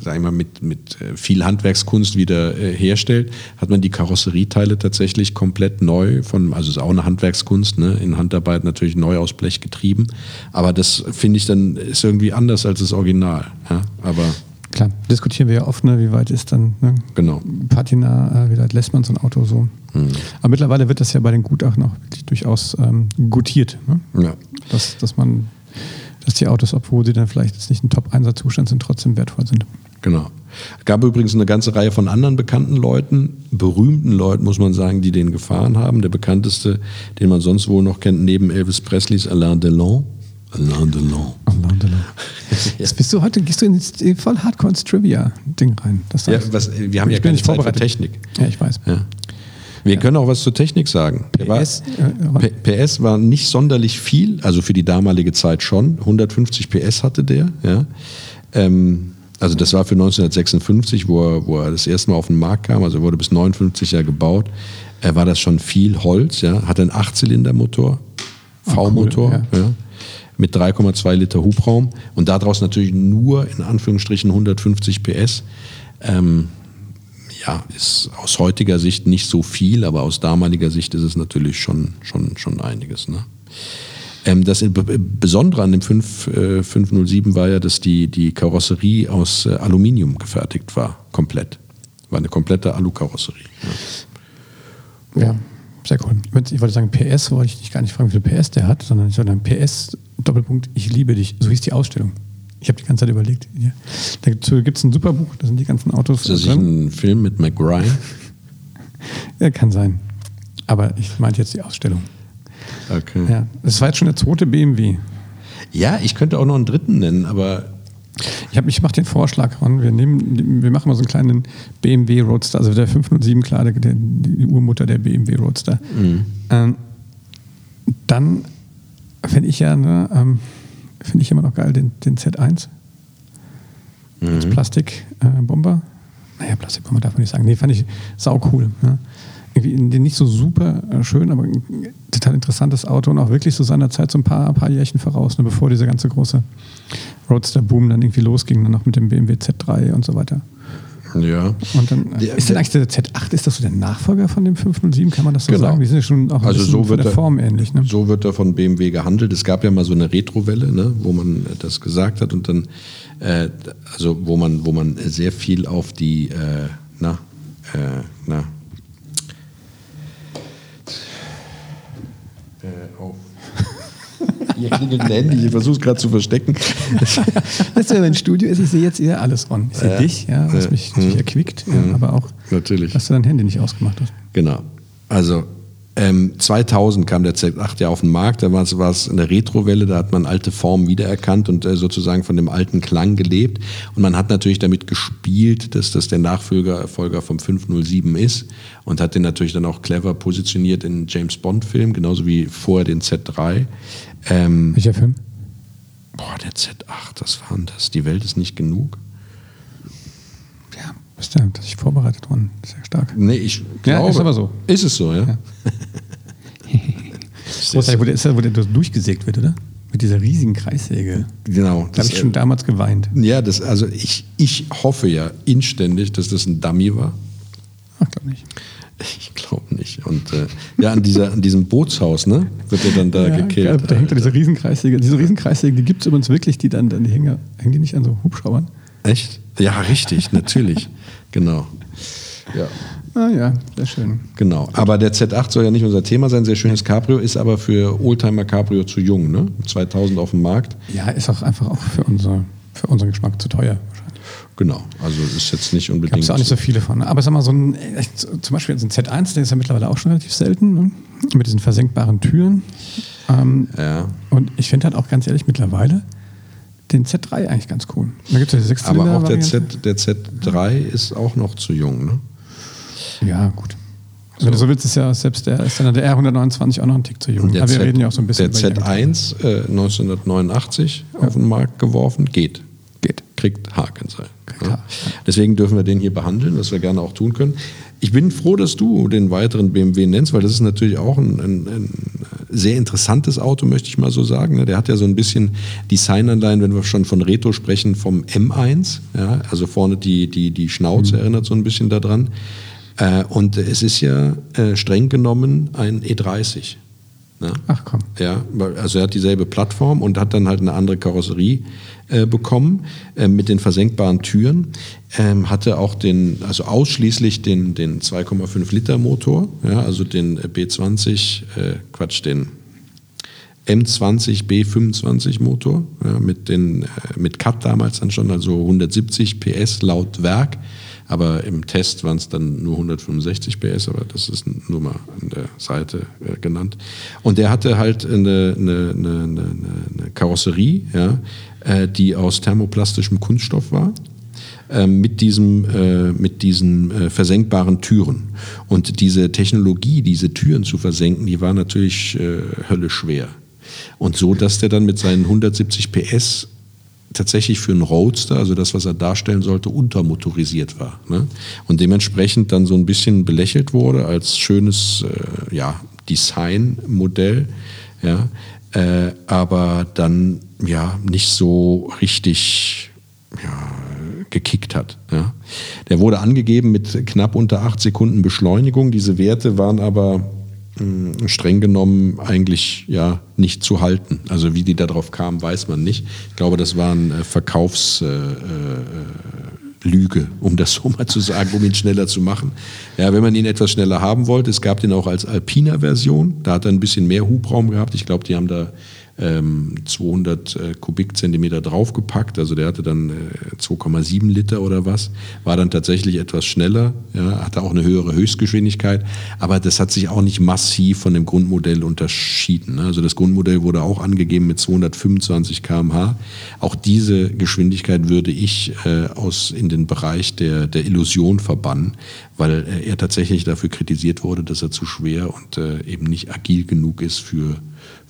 sag ich mal, mit, mit äh, viel Handwerkskunst wieder äh, herstellt, hat man die Karosserieteile tatsächlich komplett neu von, also ist auch eine Handwerkskunst, ne, in Handarbeit natürlich neu aus Blech getrieben. Aber das finde ich dann ist irgendwie anders als das Original. Ja? Aber Klar, diskutieren wir ja oft, ne, wie weit ist dann ne, genau. Patina, äh, wie weit lässt man so ein Auto so. Aber mittlerweile wird das ja bei den Gutachten auch wirklich durchaus ähm, gutiert. Ne? Ja. Dass, dass man, dass die Autos, obwohl sie dann vielleicht jetzt nicht im Top-Einsatzzustand sind, trotzdem wertvoll sind. Genau. Es gab übrigens eine ganze Reihe von anderen bekannten Leuten, berühmten Leuten, muss man sagen, die den gefahren haben. Der bekannteste, den man sonst wohl noch kennt, neben Elvis Presley, ist Alain Delon. Alain Delon. Allah, Allah. Jetzt bist du heute, gehst du ins voll Hardcore ins Trivia-Ding rein. Das Ja, was, wir haben ich ja bin keine nicht Zeit für. Technik. Ja, ich weiß. Ja. Wir können auch was zur Technik sagen. Der war- PS, PS war nicht sonderlich viel, also für die damalige Zeit schon. 150 PS hatte der. Ja. Ähm, also das war für 1956, wo er, wo er das erste Mal auf den Markt kam, also wurde bis 59 ja gebaut, äh, war das schon viel Holz. Ja. Hatte einen Achtzylindermotor, V-Motor. cool, ja. ja. Mit 3,2 Liter Hubraum und daraus natürlich nur in Anführungsstrichen 150 PS. Ähm, ja, ist aus heutiger Sicht nicht so viel, aber aus damaliger Sicht ist es natürlich schon, schon, schon einiges. Ne? Ähm, das Besondere an dem 5, äh, 507 war ja, dass die, die Karosserie aus äh, Aluminium gefertigt war, komplett. War eine komplette Alukarosserie. Ja. Ja, sehr cool. Ich wollte- Ich wollte sagen, PS wollte ich dich gar nicht fragen, wie viel PS der hat, sondern ich wollte sagen, PS, Doppelpunkt, ich liebe dich. So hieß die Ausstellung. Ich habe die ganze Zeit überlegt. Ja. Dazu gibt es ein super Buch, da sind die ganzen Autos Ist das nicht drin. ein Film mit Mac Ryan? Ja, kann sein. Aber ich meinte jetzt die Ausstellung. Okay. Ja, das war jetzt schon der zweite BMW. Ja, ich könnte auch noch einen dritten nennen, aber Ich, hab- ich mache den Vorschlag, Ron. Wir, nehmen, wir machen mal so einen kleinen BMW Roadster, also der 507 klar, der, die Urmutter der BMW Roadster. Ähm, dann finde ich ja, ne, ähm, finde ich immer noch geil den, den Z1 als Plastikbomber. Äh, naja, Plastikbomber darf man nicht sagen. Nee, fand ich sau cool. Ne? Irgendwie nicht so super äh, schön, aber ein total interessantes Auto und auch wirklich so seiner Zeit so ein paar, paar Jährchen voraus, ne, bevor dieser ganze große Roadster-Boom dann irgendwie losging, dann noch mit dem BMW Z3 und so weiter. Ja. Und dann, Der- ist denn eigentlich der Z8, ist das so der Nachfolger von dem 507, kann man das so Genau. sagen? Die sind ja schon auch Also so wird der er, Form ähnlich. Ne? so wird er von BMW gehandelt. Es gab ja mal so eine Retrowelle, ne, wo man das gesagt hat und dann, äh, also wo man, wo man sehr viel auf die, äh, na, äh, na, äh, auf. Hier klingelt ein Handy, ich versuche es gerade zu verstecken. Das ist ja mein Studio ist, ich sehe jetzt hier alles on. Ich sehe dich, ja, was Ja. mich natürlich erquickt, ja, aber auch, Natürlich. dass du dein Handy nicht ausgemacht hast. Genau. Also ähm, 2000 kam der Z8 ja auf den Markt, da war es, es eine Retrowelle, da hat man alte Formen wiedererkannt und äh, sozusagen von dem alten Klang gelebt. Und man hat natürlich damit gespielt, dass das der Nachfolger Folger vom 507 ist und hat den natürlich dann auch clever positioniert in James Bond-Film, genauso wie vorher den Z3. Ähm, Welcher Film? boah, der Z8, was war das? Die Welt ist nicht genug? Ja, bist du dass ich vorbereitet worden. Sehr stark. Nee, ich Ja, glaube. ist aber so. Ist es so, ja? Großartig, wo der, ist der, wo der durchgesägt wird, oder? Mit dieser riesigen Kreissäge. Genau. Da habe ich schon damals geweint. Ja, das, also ich, ich hoffe ja inständig, dass das ein Dummy war. Ach, glaube nicht. Ich glaube nicht. Und äh, ja, an, dieser, an diesem Bootshaus, ne, wird er dann da Ja, gekillt. da hängt da diese Riesenkreissäge. Diese Riesenkreissäge, die gibt es übrigens wirklich, die dann, dann die hängen, hängen die nicht an so Hubschraubern? Echt? Ja, richtig, natürlich. Genau. Ja, Ah ja, sehr schön. genau. Aber der Z8 soll ja nicht unser Thema sein. Sehr schönes Cabrio, ist aber für Oldtimer Cabrio zu jung, ne? 2000 auf dem Markt. Ja, ist auch einfach auch für, unser, für unseren Geschmack zu teuer. Genau. Also ist jetzt nicht unbedingt. es auch nicht so viele von. ne? Aber sag mal, so ein, äh, zum Beispiel so ein Z1, der ist ja mittlerweile auch schon relativ selten, ne? mit diesen versenkbaren Türen. Ähm, ja. und ich finde halt auch ganz ehrlich mittlerweile den Z3 eigentlich ganz cool. Da gibt es ja die Sechszylinder. Aber auch der. Z, der Z3 ist auch noch zu jung, ne? Ja, gut. Wenn du so willst, ist ja selbst der, ist dann der R129 auch noch ein Tick zu jung. Der, Aber wir Z, reden ja auch so ein bisschen der über Z1 äh, 1989 auf den Markt geworfen, geht. Kriegt Haken sein. Ja. Deswegen dürfen wir den hier behandeln, was wir gerne auch tun können. Ich bin froh, dass du den weiteren BMW nennst, weil das ist natürlich auch ein, ein, ein sehr interessantes Auto, möchte ich mal so sagen. Der hat ja so ein bisschen Designanleihen, wenn wir schon von Retro sprechen, vom M1. Ja? Also vorne die, die, die Schnauze erinnert so ein bisschen daran. Äh, Und es ist ja äh, streng genommen ein E30. Ne? Ach komm. Ja, also er hat dieselbe Plattform und hat dann halt eine andere Karosserie äh, bekommen äh, mit den versenkbaren Türen. Ähm, hatte auch den, also ausschließlich den, den 2,5 Liter Motor, ja, also den äh, B20, äh, Quatsch, den M20 B25 Motor ja, mit den äh, mit Cut damals dann schon also 170 PS laut Werk, aber im Test waren es dann nur 165 PS, aber das ist nur mal an der Seite äh, genannt. Und der hatte halt eine, eine, eine, eine, Karosserie, ja, äh, die aus thermoplastischem Kunststoff war äh, mit, diesem, äh, mit diesen äh, versenkbaren Türen. Und diese Technologie, diese Türen zu versenken, die war natürlich äh, höllisch schwer. Und so, dass der dann mit seinen 170 PS tatsächlich für einen Roadster, also das, was er darstellen sollte, untermotorisiert war. Ne? Und dementsprechend dann so ein bisschen belächelt wurde als schönes äh, ja, Designmodell. Ja? Äh, aber dann ja nicht so richtig ja, gekickt hat. Ja. Der wurde angegeben mit knapp unter 8 Sekunden Beschleunigung. Diese Werte waren aber streng genommen eigentlich ja nicht zu halten. Also wie die darauf kamen, weiß man nicht. Ich glaube, das waren äh, Verkaufs... Äh, äh, um das so mal zu sagen, um ihn schneller zu machen. Ja, wenn man ihn etwas schneller haben wollte, es gab den auch als Alpina-Version, da hat er ein bisschen mehr Hubraum gehabt. Ich glaube, die haben da ähm, 200 äh, Kubikzentimeter draufgepackt. Also der hatte dann äh, 2,7 Liter oder was. War dann tatsächlich etwas schneller, ja, hatte auch eine höhere Höchstgeschwindigkeit. Aber das hat sich auch nicht massiv von dem Grundmodell unterschieden. Ne? Also das Grundmodell wurde auch angegeben mit 225 km/h. Auch diese Geschwindigkeit würde ich äh, aus in den Bereich der, der Illusion verbannen, weil äh, er tatsächlich dafür kritisiert wurde, dass er zu schwer und äh, eben nicht agil genug ist für,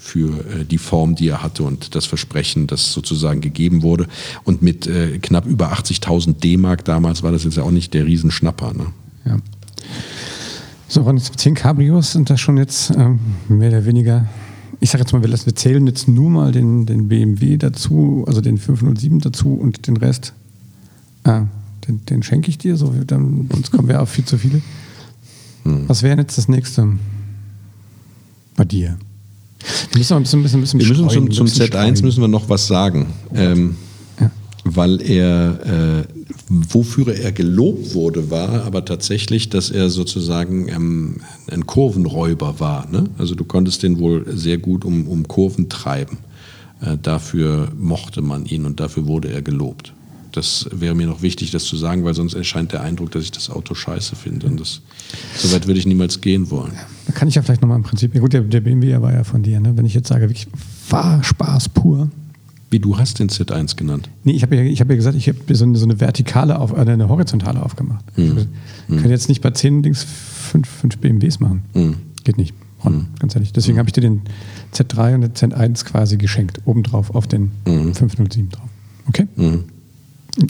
für äh, die Form, die er hatte und das Versprechen, das sozusagen gegeben wurde. Und mit äh, knapp über 80.000 D-Mark damals war das jetzt ja auch nicht der Riesenschnapper. Ne? Ja. So, und 10 Cabrios sind das schon jetzt ähm, mehr oder weniger. Ich sage jetzt mal, wir, wir zählen jetzt nur mal den, den BMW dazu, also den 507 dazu und den Rest. Ah, den, den schenke ich dir, so, dann, sonst kommen wir auf viel zu viele. Hm. Was wäre jetzt das nächste? Bei dir. Wir müssen, ein bisschen, ein bisschen, ein bisschen wir müssen zum, zum Z1 streuen. müssen wir noch was sagen. Ähm, ja. Weil er, äh, wofür er gelobt wurde, war aber tatsächlich, dass er sozusagen ähm, ein Kurvenräuber war. Ne? Also du konntest den wohl sehr gut um, um Kurven treiben. Äh, dafür mochte man ihn und dafür wurde er gelobt. Das wäre mir noch wichtig, das zu sagen, weil sonst erscheint der Eindruck, dass ich das Auto scheiße finde. Und das, so weit würde ich niemals gehen wollen. Da kann ich ja vielleicht nochmal im Prinzip, ja gut, der, der BMW war ja von dir, ne? wenn ich jetzt sage, wirklich Fahrspaß pur. Wie du hast den Z1 genannt? Nee, ich habe ja, hab ja gesagt, ich habe so eine, so eine vertikale, auf, äh, eine horizontale aufgemacht. Hm. Ich hm. kann jetzt nicht bei 10 Dings 5, 5 BMWs machen. Hm. Geht nicht. Ron, ganz ehrlich. Deswegen hm. habe ich dir den Z3 und den Z1 quasi geschenkt, obendrauf auf den 507 drauf. Okay?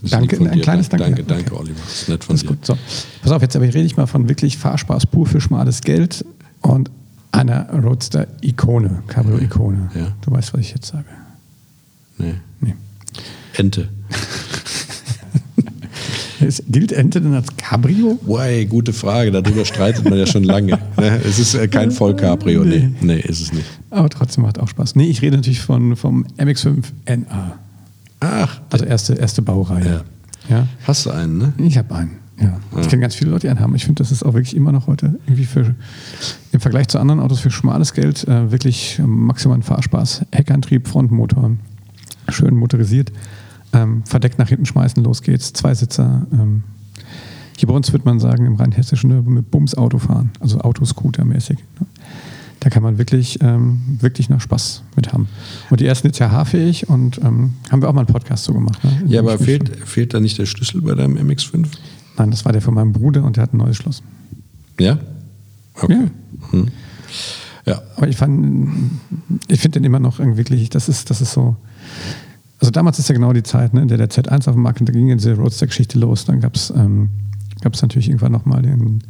Danke, ein kleines Danke. Danke, danke, okay. Oliver. Das ist nett von das ist dir. Gut. So. Pass auf, jetzt aber rede ich mal von wirklich Fahrspaß pur für schmales Geld und einer Roadster-Ikone, Cabrio-Ikone. Ja. Du weißt, was ich jetzt sage. Nee. nee. Ente. gilt Ente denn als Cabrio? Wow, gute Frage. Darüber streitet man ja schon lange. Ne? Es ist äh, kein Voll-Cabrio. Nee. nee, ist es nicht. Aber trotzdem macht auch Spaß. Nee, ich rede natürlich von, vom MX5 NA. Ach. Also erste, erste Baureihe. Ja. ja. Hast du einen, ne? Ich habe einen. Ja. Ich kenne ganz viele Leute, die einen haben. Ich finde, das ist auch wirklich immer noch heute irgendwie für im Vergleich zu anderen Autos für schmales Geld äh, wirklich maximalen Fahrspaß. Heckantrieb, Frontmotor, schön motorisiert, ähm, verdeckt nach hinten schmeißen, los geht's, Zweisitzer. Ähm, hier bei uns würde man sagen, im rheinhessischen mit Bums Auto fahren, also Autoscooter-mäßig. Ne? Da kann man wirklich, ähm, wirklich noch Spaß mit haben. Und die ersten jetzt ja haarfähig und ähm, haben wir auch mal einen Podcast so gemacht. Ne? Ja, aber fehlt, fehlt da nicht der Schlüssel bei deinem MX5? Nein, das war der von meinem Bruder und der hat ein neues Schloss. Ja? Okay. Ja. Hm. ja. Aber ich fand, ich finde den immer noch wirklich, das ist, das ist so. Also damals ist ja genau die Zeit, ne, in der der Z1 auf dem Markt, da ging diese Roadster-Geschichte los. Dann gab es ähm, natürlich irgendwann nochmal den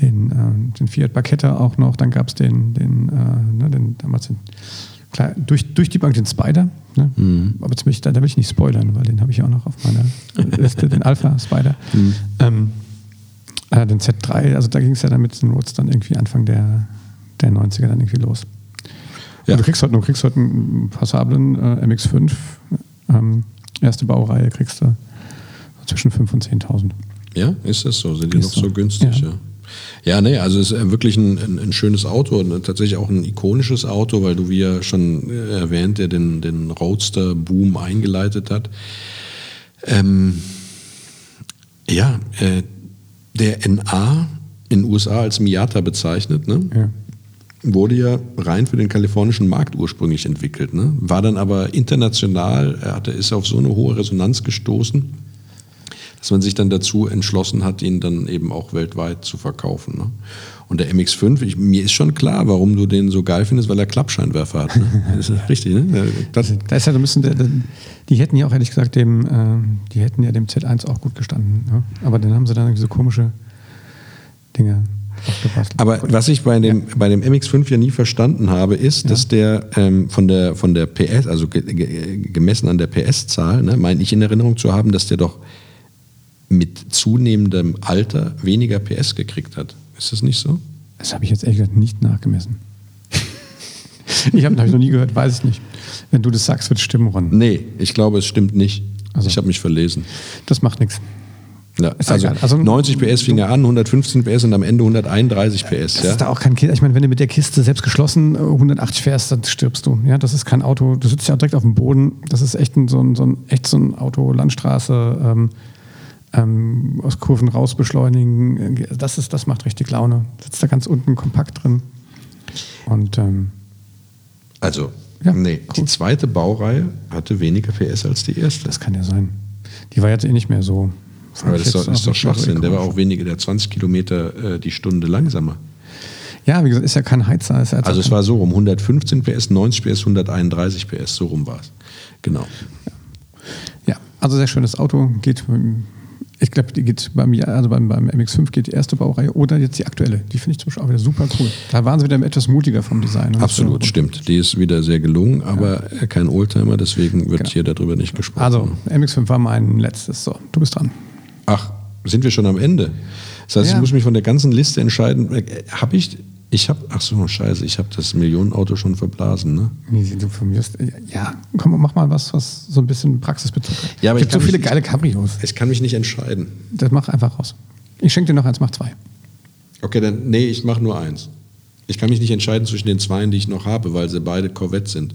den, äh, den Fiat Barchetta auch noch, dann gab es den, den, äh, ne, den, damals den, klar, durch, durch die Bank den Spider, ne? mhm. aber ziemlich, da, da will ich nicht spoilern, weil den habe ich auch noch auf meiner Liste, den Alpha Spider. Mhm. Ähm, äh, den Z3, also da ging es ja dann mit den Roads dann irgendwie Anfang der, der 90er dann irgendwie los. Ja. du kriegst heute, du kriegst heute einen passablen äh, MX5, ähm, erste Baureihe kriegst du zwischen 5.000 und 10.000. Ja, ist das so? Sind die ist noch so, so günstig? Ja. ja. Ja, nee, also es ist wirklich ein, ein, ein schönes Auto, und tatsächlich auch ein ikonisches Auto, weil du, wie ja schon erwähnt, der den, den Roadster-Boom eingeleitet hat. Ähm, ja, äh, der NA in den USA als Miata bezeichnet, ne? Ja. wurde ja rein für den kalifornischen Markt ursprünglich entwickelt, ne? war dann aber international, er hatte, ist auf so eine hohe Resonanz gestoßen, dass man sich dann dazu entschlossen hat, ihn dann eben auch weltweit zu verkaufen. Ne? Und der MX5, ich, mir ist schon klar, warum du den so geil findest, weil er Klappscheinwerfer hat. Ne? Das ist richtig, ne? Das, da ist ja, müssen, die hätten ja auch ehrlich gesagt dem, äh, die hätten ja dem Z1 auch gut gestanden. Ne? Aber dann haben sie dann irgendwie so komische Dinge. Aber was ich bei dem, ja. bei dem MX5 ja nie verstanden habe, ist, ja. dass der ähm, von der von der PS, also ge, ge, gemessen an der PS-Zahl, ne, meine ich in Erinnerung zu haben, dass der doch mit zunehmendem Alter weniger PS gekriegt hat. Ist das nicht so? Das habe ich jetzt ehrlich gesagt nicht nachgemessen. ich habe hab ich noch nie gehört, weiß ich nicht. Wenn du das sagst, wird es stimmen, Ron. Nee, ich glaube, es stimmt nicht. Also, ich habe mich verlesen. Das macht nichts. Ja, also. Also- 90 PS fing er an, 115 PS und am Ende 131 PS. Das ja? ist da auch kein Kind. Ich meine, wenn du mit der Kiste selbst geschlossen äh, 180 fährst, dann stirbst du. Ja, das ist kein Auto. Du sitzt ja direkt auf dem Boden. Das ist echt ein, so, ein, so ein, echt so ein Auto, Landstraße, ähm, ähm, aus Kurven raus beschleunigen. Das, ist, das macht richtig Laune. Sitzt da ganz unten kompakt drin. Und ähm, Also, Ja, nee, cool. die zweite Baureihe hatte weniger PS als die erste. das kann ja sein. Die war jetzt eh nicht mehr so. Aber das ist doch, ist doch mehr so Schwachsinn. Der war auch weniger, der 20 Kilometer äh, die Stunde langsamer. Ja, wie gesagt, ist ja kein Heizer. Ja Also es war so rum, 115 PS, 90 PS, 131 PS, so rum war es. Genau. Ja, also sehr schönes Auto. Geht, ich glaube, die geht beim, also beim, beim MX5 geht die erste Baureihe oder jetzt die aktuelle. Die finde ich zum Beispiel auch wieder super cool. Da waren sie wieder etwas mutiger vom Design. Absolut, so. stimmt. Die ist wieder sehr gelungen, aber äh, kein Oldtimer, deswegen wird Genau. hier darüber nicht gesprochen. Also, MX5 war mein letztes. So, du bist dran. Ach, sind wir schon am Ende? Das heißt, Ja. ich muss mich von der ganzen Liste entscheiden. Habe ich, ich habe, ach so, scheiße, ich habe das Millionenauto schon verblasen, ne? Wie du von mir Ja, komm, mach mal was, was so ein bisschen Praxisbezug hat. Ja, aber es gibt ich so viele mich- geile Cabrios. Ich kann mich nicht entscheiden. Das mach einfach raus. Ich schenke dir noch eins, mach zwei. Okay, dann, nee, ich mache nur eins. Ich kann mich nicht entscheiden zwischen den zweien, die ich noch habe, weil sie beide Corvette sind.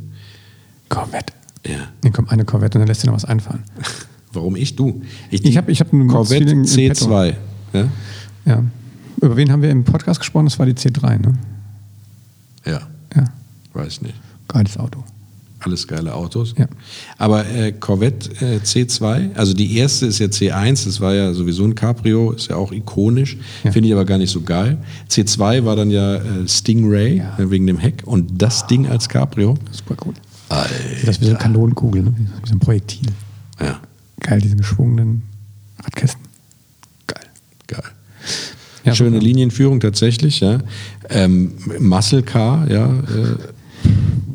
Corvette. Ja. Dann kommt eine Corvette und dann lässt dir noch was einfallen. Warum ich? Du. Ich hab- ich hab einen Corvette Feeling im C2. Ja? Ja. Über wen haben wir im Podcast gesprochen? Das war die C3, ne? ja, Ja. weiß nicht. Geiles Auto. Alles geile Autos. Ja. Aber äh, Corvette äh, C2, also die erste ist ja C1, das war ja sowieso ein Cabrio, ist ja auch ikonisch, Ja. finde ich aber gar nicht so geil. C2 war dann ja äh, Stingray Ja. äh, wegen dem Heck und das Ding als Cabrio. Super cool. Das ist wie so eine Kanonenkugel, ne? wie so ein Projektil. Ja, Geil, diese geschwungenen Radkästen. Ja, Schöne super. Linienführung tatsächlich, ja. Ähm, Muscle Car, ja, äh,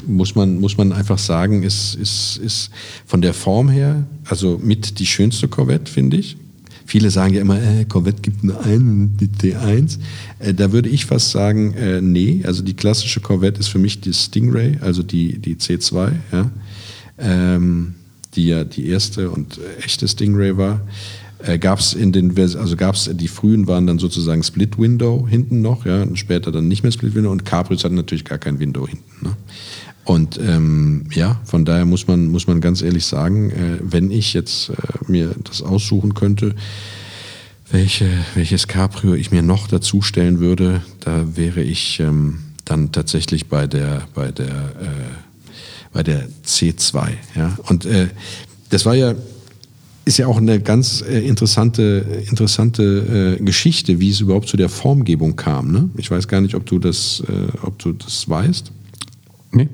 muss man, muss man einfach sagen, ist, ist, ist von der Form her, also mit die schönste Corvette, finde ich. Viele sagen ja immer, äh, Corvette gibt nur einen, die T1. Äh, da würde ich fast sagen, äh, nee, also die klassische Corvette ist für mich die Stingray, also die, die C2, ja. Ähm, die ja die erste und echte Stingray war. Äh, gab es in den, also gab es, die frühen waren dann sozusagen Split Window hinten noch, ja, und später dann nicht mehr Split Window und Cabrios hatten natürlich gar kein Window hinten. Ne? Und ähm, ja, von daher muss man, muss man ganz ehrlich sagen, äh, wenn ich jetzt äh, mir das aussuchen könnte, welche, welches Cabrio ich mir noch dazu stellen würde, da wäre ich ähm, dann tatsächlich bei der, bei der, äh, bei der C2. Ja? Und äh, das war ja, ist ja auch eine ganz äh, interessante, interessante äh, Geschichte, wie es überhaupt zu der Formgebung kam. Ne? Ich weiß gar nicht, ob du das, äh, ob du das weißt. Nee?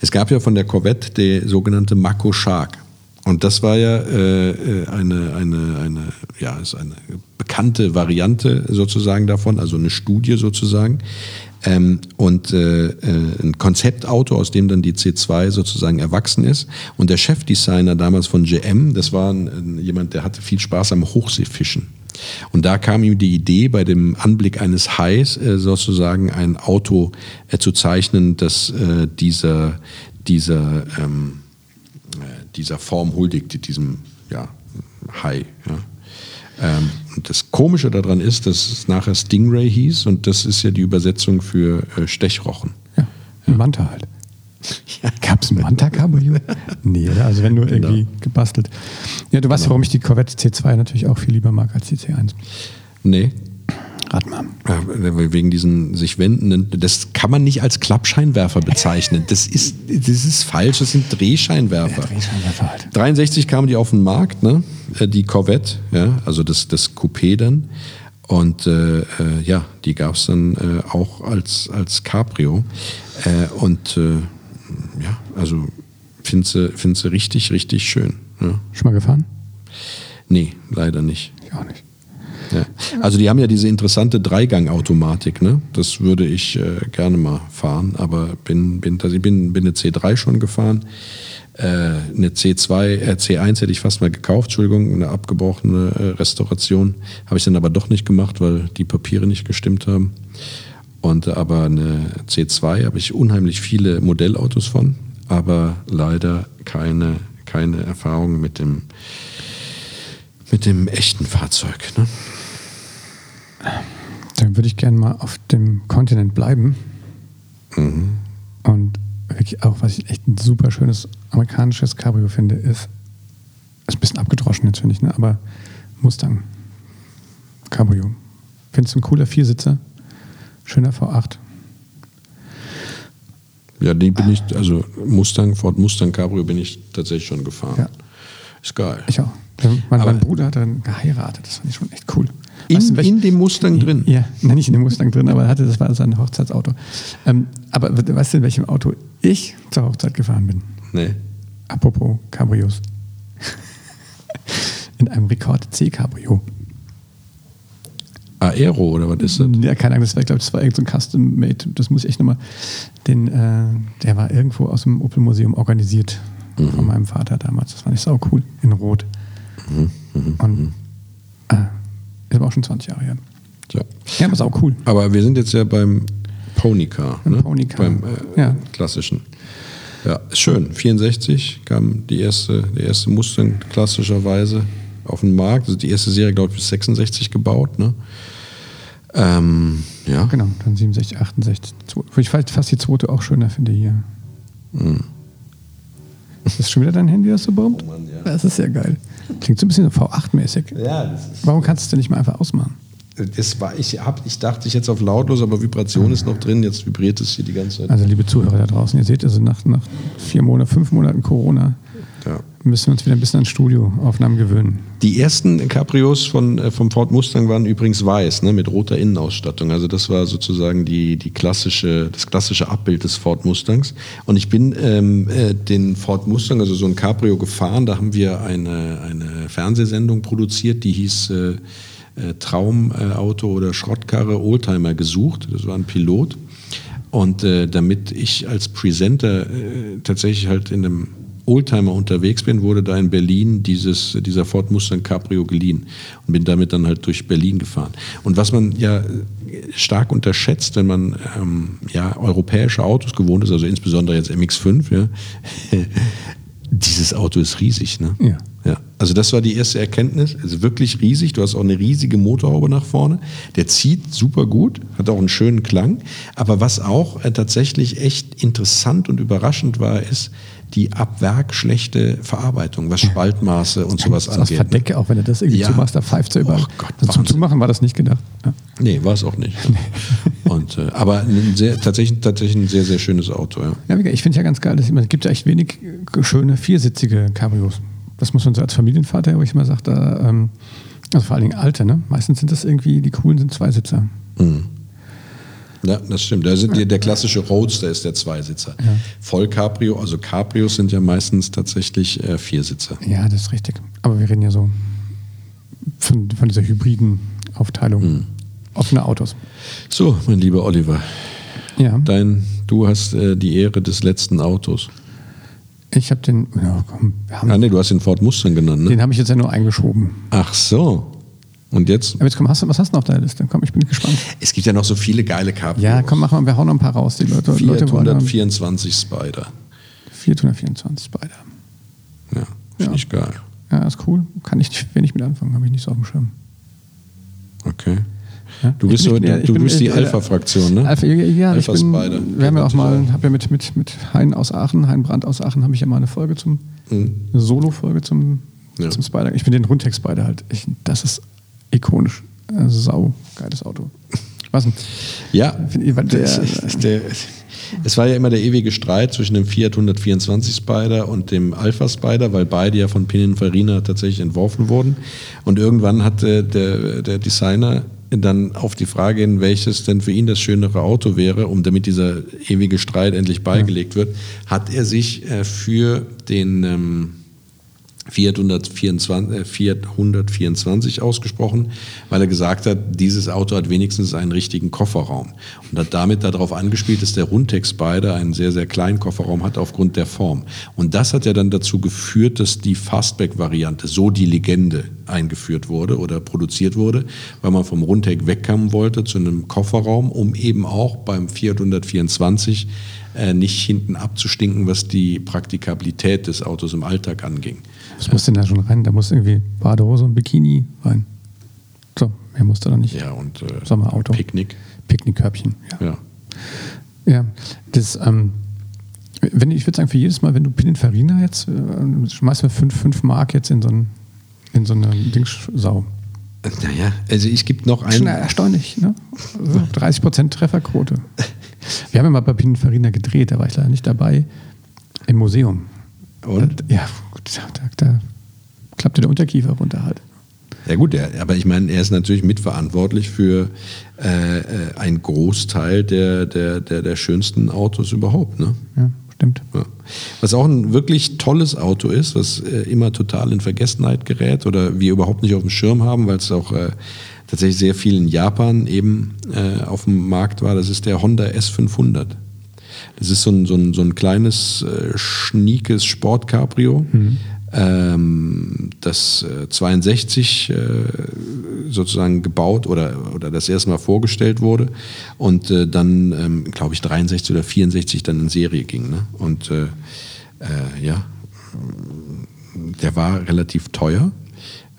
Es gab ja von der Corvette die sogenannte Mako Shark. Und das war ja eine, eine, eine, ja, ist eine bekannte Variante sozusagen davon, also eine Studie sozusagen. Ähm, und äh, äh, ein Konzeptauto, aus dem dann die C2 sozusagen erwachsen ist. Und der Chefdesigner damals von GM, das war ein, jemand, der hatte viel Spaß am Hochseefischen. Und da kam ihm die Idee, bei dem Anblick eines Hais äh, sozusagen ein Auto äh, zu zeichnen, das äh, dieser, dieser, ähm, äh, dieser Form huldigt, diesem ja, Hai. Ja. Ähm, das Komische daran ist, dass es nachher Stingray hieß und das ist ja die Übersetzung für äh, Stechrochen. Ja, ein Manta halt. Gab es ein Manta-Cabrio? nee? Also wenn nur irgendwie gebastelt. Ja, du weißt, warum ich die Corvette C2 natürlich auch viel lieber mag als die C1. Nee, Rat mal. Ja, wegen diesen sich wendenden, das kann man nicht als Klappscheinwerfer bezeichnen. Das ist, das ist falsch, das sind Drehscheinwerfer. Drehscheinwerfer halt. 63 kamen die auf den Markt, ne? Äh, die Corvette, ja, also das, das Coupé dann. Und äh, äh, ja, die gab es dann äh, auch als, als Cabrio. Äh, und äh, ja, also finde sie, find sie richtig, richtig schön. Ja. Schon mal gefahren? Nee, leider nicht. Ich auch nicht. Ja. Also die haben ja diese interessante Dreigang-Automatik, ne? Das würde ich äh, gerne mal fahren, aber bin, bin, also ich bin, bin eine C3 schon gefahren. Äh, eine C2, äh, C1 hätte ich fast mal gekauft, Entschuldigung, eine abgebrochene äh, Restauration. Habe ich dann aber doch nicht gemacht, weil die Papiere nicht gestimmt haben. Und äh, aber eine C2 habe ich unheimlich viele Modellautos von, aber leider keine, keine Erfahrung mit dem mit dem echten Fahrzeug. Ne? Dann würde ich gerne mal auf dem Kontinent bleiben. Mhm. Und wirklich auch, was ich echt ein super schönes amerikanisches Cabrio finde, ist, ist ein bisschen abgedroschen jetzt, finde ich, ne? aber Mustang Cabrio. Findest du ein cooler Viersitzer? Schöner V8. Ja, die bin ich, also Mustang, Ford Mustang Cabrio bin ich tatsächlich schon gefahren. Ja. Ist geil. Ich auch. Mein, mein Bruder hat dann geheiratet, das fand ich schon echt cool. In, Weißt du, in dem Mustang drin. Ja, nein, nicht in dem Mustang drin, aber er hatte, das war sein Hochzeitsauto. Ähm, aber we- weißt du, in welchem Auto ich zur Hochzeit gefahren bin? Nee. Apropos Cabrios. in einem Rekord C Cabrio. Aero oder was ist das? Ja, keine Ahnung, das war, ich glaube, das war irgendein so ein Custom-Made. Das muss ich echt nochmal. Den, äh, der war irgendwo aus dem Opel-Museum organisiert von meinem Vater damals. Das fand ich sau cool. In Rot. Und äh, ist aber auch schon 20 Jahre her. Ja. Ja, aber sau cool. Aber wir sind jetzt ja beim Ponycar. Beim Ne? Ponycar. Beim äh, Ja. klassischen. Ja, ist schön. 64 kam die erste, der erste Mustang klassischerweise auf den Markt. Also die erste Serie, glaube ich, bis 66 gebaut. Ne? Ähm, ja. Genau, dann 67, 68. Zwo- Ich fand fast die zweite auch schöner, finde ich hier. Ist das schon wieder dein Handy, das so brummt? Oh Mann, ja. Das ist ja geil. Klingt so ein bisschen V8-mäßig. Ja, Warum kannst du es denn nicht mal einfach ausmachen? Das war, ich, hab, ich dachte, ich jetzt auf lautlos, aber Vibration ist noch drin. Jetzt vibriert es hier die ganze Zeit. Also, liebe Zuhörer da draußen, ihr seht also nach, nach vier Monaten, fünf Monaten Corona Ja. müssen wir uns wieder ein bisschen an Studioaufnahmen gewöhnen. Die ersten Cabrios von, äh, vom Ford Mustang waren übrigens weiß, ne, mit roter Innenausstattung. Also das war sozusagen die, die klassische, das klassische Abbild des Ford Mustangs. Und ich bin ähm, äh, den Ford Mustang, also so ein Cabrio gefahren. Da haben wir eine, eine Fernsehsendung produziert, die hieß äh, äh, Traumauto oder Schrottkarre Oldtimer gesucht. Das war ein Pilot. Und äh, damit ich als Presenter tatsächlich halt in einem Oldtimer unterwegs bin, wurde da in Berlin dieses, dieser Ford Mustang Cabrio geliehen und bin damit dann halt durch Berlin gefahren. Und was man ja äh, stark unterschätzt, wenn man ähm, ja, europäische Autos gewohnt ist, also insbesondere jetzt MX5, ja, dieses Auto ist riesig. Ne? Ja. Ja, also das war die erste Erkenntnis. Also wirklich riesig. Du hast auch eine riesige Motorhaube nach vorne. Der zieht super gut, hat auch einen schönen Klang. Aber was auch äh, tatsächlich echt interessant und überraschend war, ist die ab Werk schlechte Verarbeitung, was Spaltmaße und sowas Das angeht. ne? Verdecke, auch wenn du das irgendwie Ja. zumachst, da pfeift er überall. Och Gott, also zum. Zumachen war das nicht gedacht. Ja. Nee, war es auch nicht. und, äh, aber ein sehr, tatsächlich, tatsächlich ein sehr, sehr schönes Auto. Ja. Ja, ich finde ja ganz geil, dass es gibt ja echt wenig äh, schöne viersitzige Cabrios. Das muss man so als Familienvater, wo ich immer sage, da, ähm, also vor allen Dingen alte, ne? Meistens sind das irgendwie, die coolen sind Zweisitzer. Ja, das stimmt. Da sind die, der klassische Roadster ist der Zweisitzer. Voll Cabrio, also Cabrios sind ja meistens tatsächlich äh, Viersitzer. Ja, das ist richtig. Aber wir reden ja so von, von dieser hybriden Aufteilung. Hm. Offene Autos. So, mein lieber Oliver, Ja, dein, du hast äh, die Ehre des letzten Autos. ich habe den, ja, komm, wir haben, Ah, nee, du hast den Ford Mustang genannt, ne? den habe ich jetzt ja nur eingeschoben. Ach so. Und jetzt? Aber jetzt komm, hast du, was hast du noch auf deiner Liste? Komm, ich bin gespannt. Es gibt ja noch so viele geile Cabrios. Ja, komm, machen wir, wir hauen noch ein paar raus. Die Leute, Leute wollen haben 424 Spider. 424 Spider. Ja, finde Ja. ich geil. Ja, ist cool. Kann ich wenig mit anfangen, habe ich nicht so auf dem Schirm. Okay. Ja? Du bist, so, du, du bin- bist die äh, Alpha-Fraktion, ne? Alpha, ja, ja ich Alpha bin, Spider. Wir haben ja auch mal, habe ja mit, mit, mit Hein aus Aachen, Hein Brandt aus Aachen, habe ich ja mal eine Folge zum, eine Solo-Folge zum, Mhm. Ja. zum Spider. Ich bin den Rundtext-Spider halt. Ich, das ist ikonisch. Äh, Sau, geiles Auto. Was denn? Ja, ich, der- der, es war ja immer der ewige Streit zwischen dem Fiat 124 Spider und dem Alpha Spider, weil beide ja von Pininfarina tatsächlich entworfen wurden. Und irgendwann hat äh, der, der Designer dann auf die Frage hin, welches denn für ihn das schönere Auto wäre, um damit dieser ewige Streit endlich beigelegt wird, hat er sich äh, für den ähm, Fiat 124, äh, Fiat 124 ausgesprochen, weil er gesagt hat, dieses Auto hat wenigstens einen richtigen Kofferraum. Und hat damit darauf angespielt, dass der Rundtex Spider einen sehr, sehr kleinen Kofferraum hat aufgrund der Form. Und das hat ja dann dazu geführt, dass die Fastback-Variante, so die Legende, eingeführt wurde oder produziert wurde, weil man vom Rundheck wegkommen wollte zu einem Kofferraum, um eben auch beim Fiat 124 äh, nicht hinten abzustinken, was die Praktikabilität des Autos im Alltag anging. Was muss denn da schon rein? Da muss irgendwie Badehose und Bikini rein. So, mehr muss da doch nicht. Ja, und äh, Sommerauto. Picknick. Picknickkörbchen. Ja. Ja. Ja, das, ähm, wenn, ich würde sagen, für jedes Mal, wenn du Pininfarina jetzt, äh, schmeißt mir 5 fünf Mark jetzt in so, ein, in so eine Dingssau. Naja, also es gibt noch Schon einen. erstaunlich, ne? Also 30% Trefferquote. Wir haben ja mal bei Pininfarina gedreht, da war ich leider nicht dabei, im Museum. Und? Ja, gut, da, da klappte der Unterkiefer runter halt. Ja gut, er, aber ich meine, er ist natürlich mitverantwortlich für äh, äh, einen Großteil der, der, der, der schönsten Autos überhaupt. Ne? Ja, stimmt. Ja. Was auch ein wirklich tolles Auto ist, was äh, immer total in Vergessenheit gerät oder wir überhaupt nicht auf dem Schirm haben, weil es auch äh, tatsächlich sehr viel in Japan eben äh, auf dem Markt war, das ist der Honda S500. Das ist so ein, so ein, so ein kleines, äh, schniekes Sportcabrio, ähm, das äh, 62 äh, sozusagen gebaut oder, oder das erste Mal vorgestellt wurde und äh, dann, ähm, glaube ich, 63 oder 64 dann in Serie ging. Ne? Und äh, äh, ja, der war relativ teuer,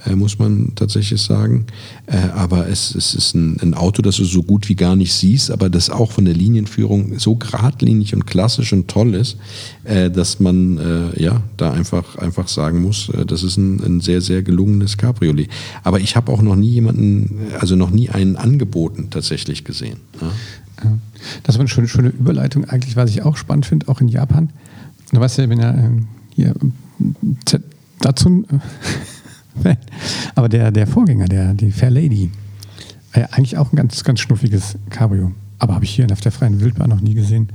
äh, muss man tatsächlich sagen. Äh, aber es, es ist ein, ein Auto, das du so gut wie gar nicht siehst, aber das auch von der Linienführung so geradlinig und klassisch und toll ist, äh, dass man äh, ja da einfach, einfach sagen muss, äh, das ist ein, ein sehr, sehr gelungenes Cabriolet. Aber ich habe auch noch nie jemanden, also noch nie einen angeboten tatsächlich gesehen. Ja? Das war eine schöne, schöne Überleitung eigentlich, was ich auch spannend finde, auch in Japan. Du weißt ja, bin ja äh, hier Z- Datsun Fan. Aber der, der Vorgänger, der, die Fair Lady, war ja eigentlich auch ein ganz, ganz schnuffiges Cabrio. Aber habe ich hier auf der freien Wildbahn noch nie gesehen.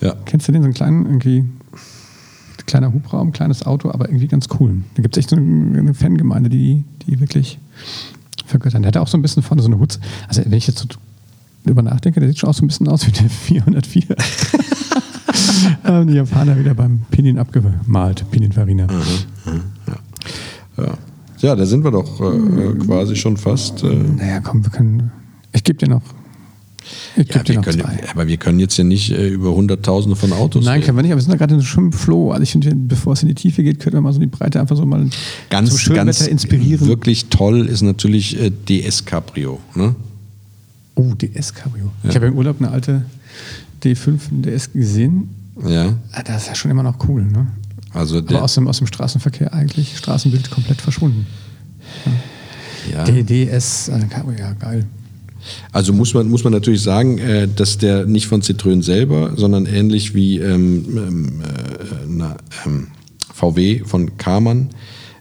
Ja. Kennst du den, so einen kleinen, irgendwie, kleiner Hubraum, kleines Auto, aber irgendwie ganz cool. Da gibt es echt so eine, eine Fangemeinde, die, die wirklich vergöttern. Der hatte auch so ein bisschen vorne so eine Hutz. Also wenn ich jetzt so drüber nachdenke, der sieht schon auch so ein bisschen aus wie der 404. Haben die Japaner wieder beim Pinin abgemalt, Pininfarina. Ja. ja, da sind wir doch äh, äh, quasi schon fast. Äh, Naja, komm, wir können. Ich gebe dir noch. Ich ja, gebe dir wir noch können, zwei. aber wir können jetzt ja nicht äh, über Hunderttausende von Autos Nein, reden. können wir nicht, aber wir sind da gerade in so einem schönen Flow. Also ich finde, bevor es in die Tiefe geht, könnte man mal so die Breite einfach so mal ganz, zum Schönwetter ganz inspirieren. Wirklich toll ist natürlich äh, DS Cabrio. Ne? Oh, DS Cabrio. Ich habe im Urlaub eine alte D5 DS gesehen. Ja, Ah, Das ist ja schon immer noch cool, ne? Also Aber aus dem, aus dem Straßenverkehr eigentlich, Straßenbild komplett verschwunden. ja. Der DS äh, Cabrio, ja, geil. Also muss man, muss man natürlich sagen, äh, dass der nicht von Citroën selber, sondern ähnlich wie ähm, ähm, äh, na, ähm, VW von Karmann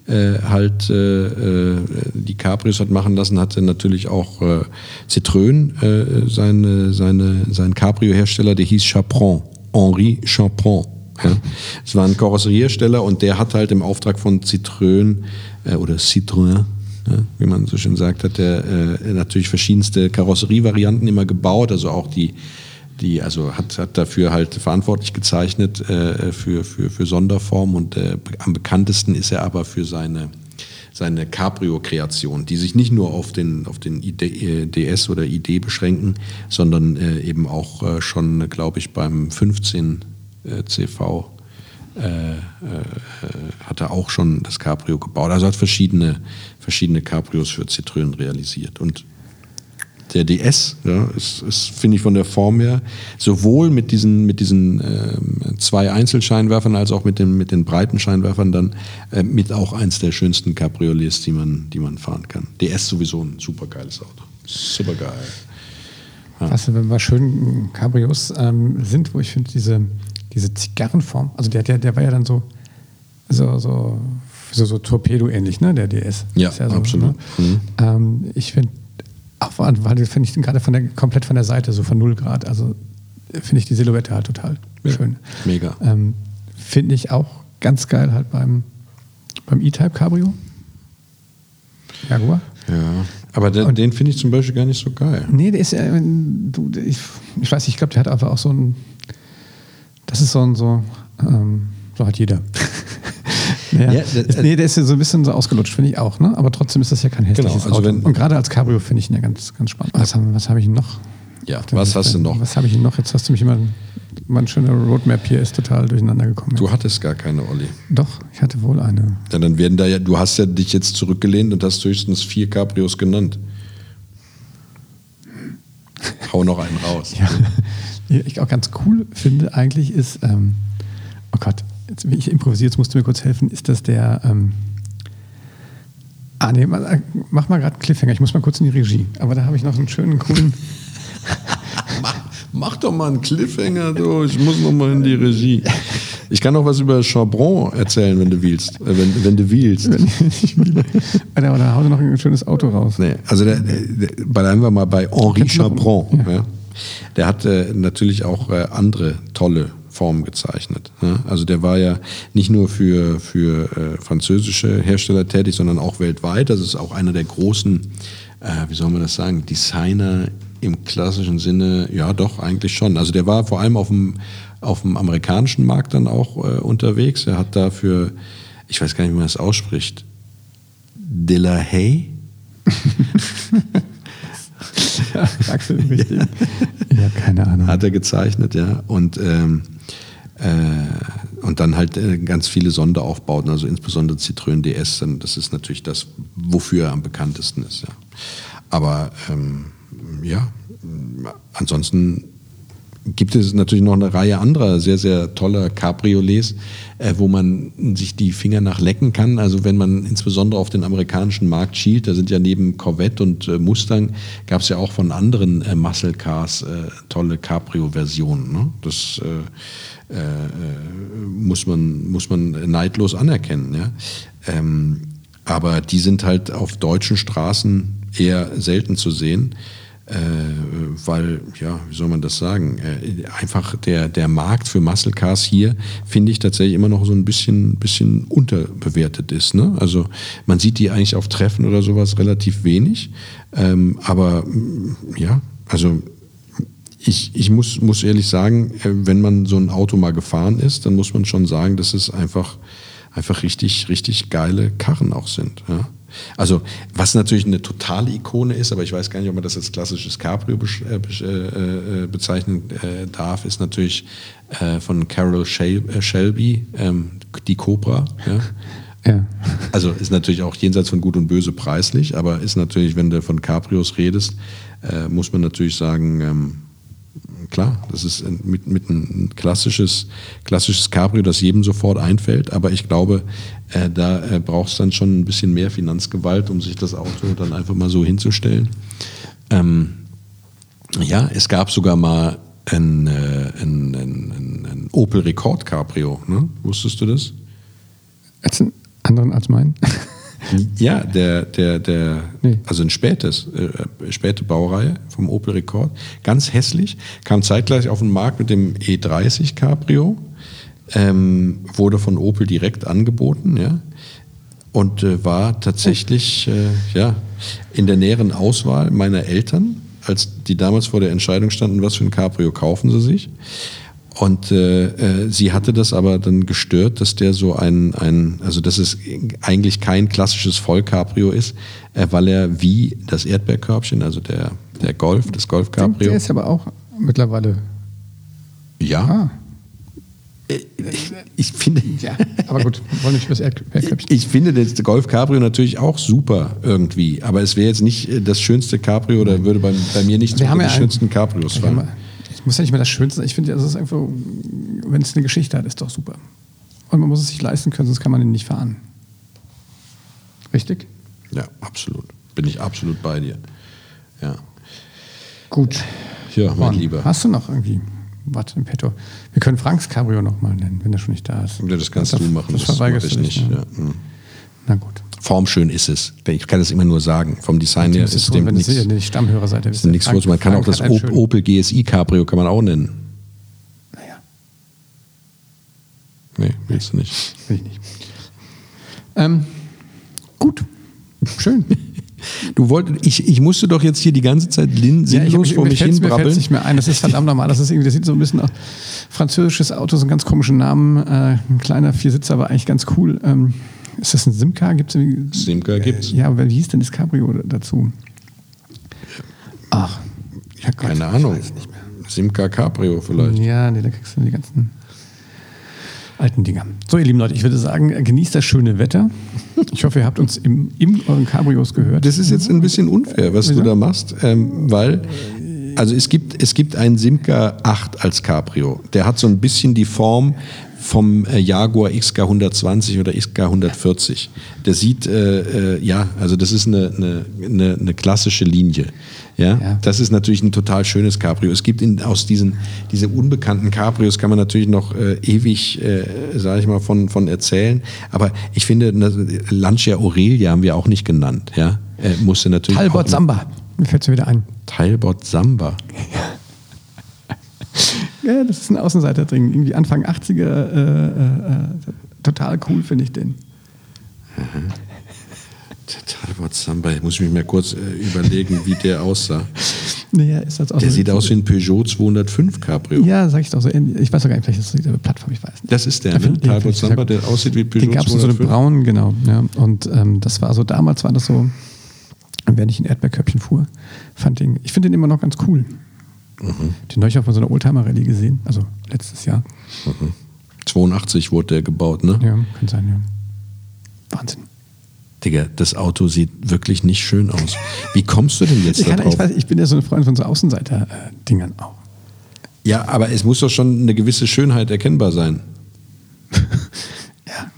äh, halt äh, äh, die Cabrios hat machen lassen, hatte natürlich auch äh, Citroën seine, seine, sein Cabrio-Hersteller, der hieß Chaperon, Henri Chaperon. Ja. Es war ein Karosseriehersteller und der hat halt im Auftrag von Citroën äh, oder Citroën ja, wie man so schön sagt, hat er äh, natürlich verschiedenste Karosserievarianten immer gebaut, also auch die, die also hat, hat dafür halt verantwortlich gezeichnet äh, für, für, für Sonderformen und äh, am bekanntesten ist er aber für seine, seine Cabrio-Kreation, die sich nicht nur auf den, auf den ID, äh, DS oder ID beschränken, sondern äh, eben auch äh, schon, glaube ich, beim 15 äh, CV äh, äh, hat er auch schon das Cabrio gebaut. Also hat verschiedene, verschiedene Cabrios für Citroën realisiert. Und der DS ja, ist, ist finde ich, von der Form her sowohl mit diesen, mit diesen ähm, zwei Einzelscheinwerfern als auch mit den, mit den breiten Scheinwerfern dann äh, mit auch eins der schönsten Cabriolets, die man, die man fahren kann. DS sowieso ein super geiles Auto. Super geil. Was wenn wir schön Cabrios ähm, sind, wo ich finde, diese, diese Zigarrenform, also der, der, der war ja dann so, so, so, so, so Torpedo-ähnlich, ne, der DS. Ja, Ist so, absolut. Ne? Mhm. Ähm, ich finde, auch weil finde ich den gerade von der, komplett von der Seite, so von 0 Grad, also finde ich die Silhouette halt total Ja, schön. mega. Ähm, finde ich auch ganz geil halt beim, beim E-Type Cabrio. Jaguar. Ja, aber den, den finde ich zum Beispiel gar nicht so geil. Nee, der ist ja, du, ich, ich weiß nicht, ich glaube, der hat einfach auch so ein, das ist so ein, so, ähm, so hat jeder. ja, Ja, ist, nee, der ist ja so ein bisschen so ausgelutscht, finde ich auch, ne? aber trotzdem ist das ja kein hässliches Genau, also Auto. wenn- Und gerade als Cabrio finde ich ihn ja ganz, ganz spannend. Was, haben, was habe ich noch? Ja, was hast du noch? Was habe ich noch? Jetzt hast du mich immer. Mein schöner Roadmap hier ist total durcheinander gekommen. Du hattest gar keine, Olli. Doch, ich hatte wohl eine. Ja, dann werden da ja, du hast ja dich jetzt zurückgelehnt und hast höchstens vier Cabrios genannt. Hau noch einen raus. Ja. Ich auch ganz cool finde eigentlich ist, ähm, oh Gott, jetzt, ich improvisiere, jetzt musst du mir kurz helfen, ist das der, ähm, ah nee, mach mal gerade einen Cliffhanger, ich muss mal kurz in die Regie, aber da habe ich noch einen schönen, coolen... mach, mach, doch mal einen Cliffhanger, du. ich muss noch mal in die Regie. Ich kann noch was über Chabron erzählen, wenn du willst. Äh, wenn, wenn du willst. Oder, oder hau noch ein schönes Auto raus. Nee, also der, der, der, bleiben wir mal bei Henri Chabron. Ja. Ja. Der hat äh, natürlich auch äh, andere tolle Formen gezeichnet. Ja. Also der war ja nicht nur für, für äh, französische Hersteller tätig, sondern auch weltweit. Das ist auch einer der großen, äh, wie soll man das sagen, Designer im klassischen Sinne, ja doch, eigentlich schon. Also der war vor allem auf dem, auf dem amerikanischen Markt dann auch äh, unterwegs. Er hat dafür, ich weiß gar nicht, wie man das ausspricht, De La Haye. ja, Axel, richtig. Ja. ja, keine Ahnung. Hat er gezeichnet, ja. Und, ähm, äh, und dann halt äh, ganz viele Sonderaufbauten, also insbesondere Citroën DS. Das ist natürlich das, wofür er am bekanntesten ist, ja. Aber ähm, ja, ansonsten gibt es natürlich noch eine Reihe anderer sehr, sehr toller Cabriolets, äh, wo man sich die Finger nach lecken kann. Also wenn man insbesondere auf den amerikanischen Markt schielt, da sind ja neben Corvette und äh, Mustang, gab es ja auch von anderen äh, Muscle Cars äh, tolle Cabrio-Versionen. Ne? Das äh, äh, muss, man, muss man neidlos anerkennen. Ja? Ähm, aber die sind halt auf deutschen Straßen eher selten zu sehen äh, weil, ja, wie soll man das sagen, äh, einfach der, der Markt für Muscle Cars hier, finde ich tatsächlich immer noch so ein bisschen, bisschen unterbewertet ist. Ne? Also man sieht die eigentlich auf Treffen oder sowas relativ wenig, ähm, aber ja, also ich, ich muss, muss ehrlich sagen, äh, wenn man so ein Auto mal gefahren ist, dann muss man schon sagen, dass es einfach, einfach richtig, richtig geile Karren auch sind. Ja? Also, was natürlich eine totale Ikone ist, aber ich weiß gar nicht, ob man das als klassisches Cabrio äh, äh, bezeichnen äh, darf, ist natürlich von Carol Shelby, ähm, die Cobra. Ja? Ja. Also ist natürlich auch jenseits von Gut und Böse preislich, aber ist natürlich, wenn du von Cabrios redest, muss man natürlich sagen, ähm, klar, das ist mit, mit ein klassisches, klassisches Cabrio, das jedem sofort einfällt, aber ich glaube, äh, da äh, braucht es dann schon ein bisschen mehr Finanzgewalt, um sich das Auto dann einfach mal so hinzustellen. Ähm, ja, es gab sogar mal ein, äh, ein, ein, ein Opel Rekord Cabrio, ne? wusstest du das? Als einen anderen als meinen? Ja, der, der, der, nee. also ein spätes, äh, späte Baureihe vom Opel Rekord. Ganz hässlich, kam zeitgleich auf den Markt mit dem E30 Cabrio, ähm, wurde von Opel direkt angeboten, ja. Und äh, war tatsächlich äh, ja, in der näheren Auswahl meiner Eltern, als die damals vor der Entscheidung standen, was für ein Cabrio kaufen sie sich. Und äh, äh, sie hatte das aber dann gestört, dass der so ein, ein also dass es eigentlich kein klassisches Vollcabrio ist, äh, weil er wie das Erdbeerkörbchen, also der, der Golf, das Golf-Cabrio. Der ist aber auch mittlerweile. Ja. Ah. Äh, ich, ich, finde. Ja, aber gut, wollen nicht über das Erdbeerkörbchen. Ich finde das Golf Cabrio natürlich auch super irgendwie, aber es wäre jetzt nicht äh, das schönste Cabrio oder würde bei, bei mir nicht zu den ja schönsten Cabrios fallen. Es muss ja nicht mehr das Schönste sein. Ich finde, das ist einfach, wenn es eine Geschichte hat, ist doch super. Und man muss es sich leisten können, sonst kann man ihn nicht fahren. Richtig? Ja, absolut. Bin ich absolut bei dir. Ja. Gut. Ja, mein Lieber. Hast du noch irgendwie was im Petto? Wir können Franks Cabrio nochmal nennen, wenn er schon nicht da ist. Ja, das kannst das, du machen. Das, das verweigerst ich du nicht. nicht. Ja. Hm. Na gut formschön ist es. Ich kann das immer nur sagen. Vom Design her ist es dem nichts. Wenn ihr Stammhörer seid, ist nichts Frank, Man kann auch das Opel GSI Cabrio kann man auch nennen. Naja. Nee, willst du nicht. Will ich nicht. Ähm, gut. Schön. Du wolltest, ich, ich musste doch jetzt hier die ganze Zeit sinnlos ja, ich, vor mich hin brabbeln. Mir nicht mehr ein. Das ist verdammt normal. Das ist irgendwie, das sieht so ein bisschen aus. Französisches Auto, so einen ganz komischen Namen. Äh, ein kleiner Viersitzer, aber eigentlich ganz cool. Ähm, ist das ein Simca? Gibt's Simca gibt es. Ja, aber wie hieß denn das Cabrio dazu? Ach. Ja, Gott, Keine Ahnung. Simca Cabrio vielleicht. Ja, nee, da kriegst du die ganzen alten Dinger. So, ihr lieben Leute, ich würde sagen, genießt das schöne Wetter. Ich hoffe, ihr habt uns im, in euren Cabrios gehört. Das ist jetzt ein bisschen unfair, was du Wieso? da machst, ähm, weil also es gibt, es gibt einen Simca 8 als Cabrio. Der hat so ein bisschen die Form vom äh, Jaguar XK120 oder XK140. Der sieht, äh, äh, ja, also das ist eine, eine, eine, eine klassische Linie. Ja? Ja. das ist natürlich ein total schönes Cabrio. Es gibt in, aus diesen diese unbekannten Cabrios kann man natürlich noch äh, ewig, äh, sage ich mal, von, von erzählen. Aber ich finde, Lancia Aurelia haben wir auch nicht genannt. Ja, äh, musste natürlich Talbot Samba. Mir fällt schon wieder ein. Talbot Samba. Ja, das ist ein Außenseiter-Ding. Irgendwie Anfang 80er. Äh, äh, äh, total cool finde ich den. Talbot Samba. Muss ich mich mal kurz äh, überlegen, wie der aussah. Naja, ist das auch Der so- sieht aus wie ein Peugeot 205 Cabrio. Ja, sag ich doch so. Ich weiß doch gar nicht, vielleicht ist das dieselbe Plattform, ich weiß nicht. Das ist der, ne? Talbot Samba, der aussieht wie Peugeot Den gab es in so eine 205. braunen, genau. Ja. Und ähm, das war so, damals war das so, wenn ich ein Erdbeerköpfchen fuhr, fand den, ich finde den immer noch ganz cool. Mhm. Den neulich auf so einer Oldtimer-Rallye gesehen, also letztes Jahr. 82 wurde der gebaut, ne? Ja, kann sein, ja. Wahnsinn. Digga, das Auto sieht wirklich nicht schön aus. Wie kommst du denn jetzt Ich, da kann, drauf? ich, weiß, ich bin ja so ein Freund von so Außenseiter-Dingern auch. Ja, aber es muss doch schon eine gewisse Schönheit erkennbar sein. Ja.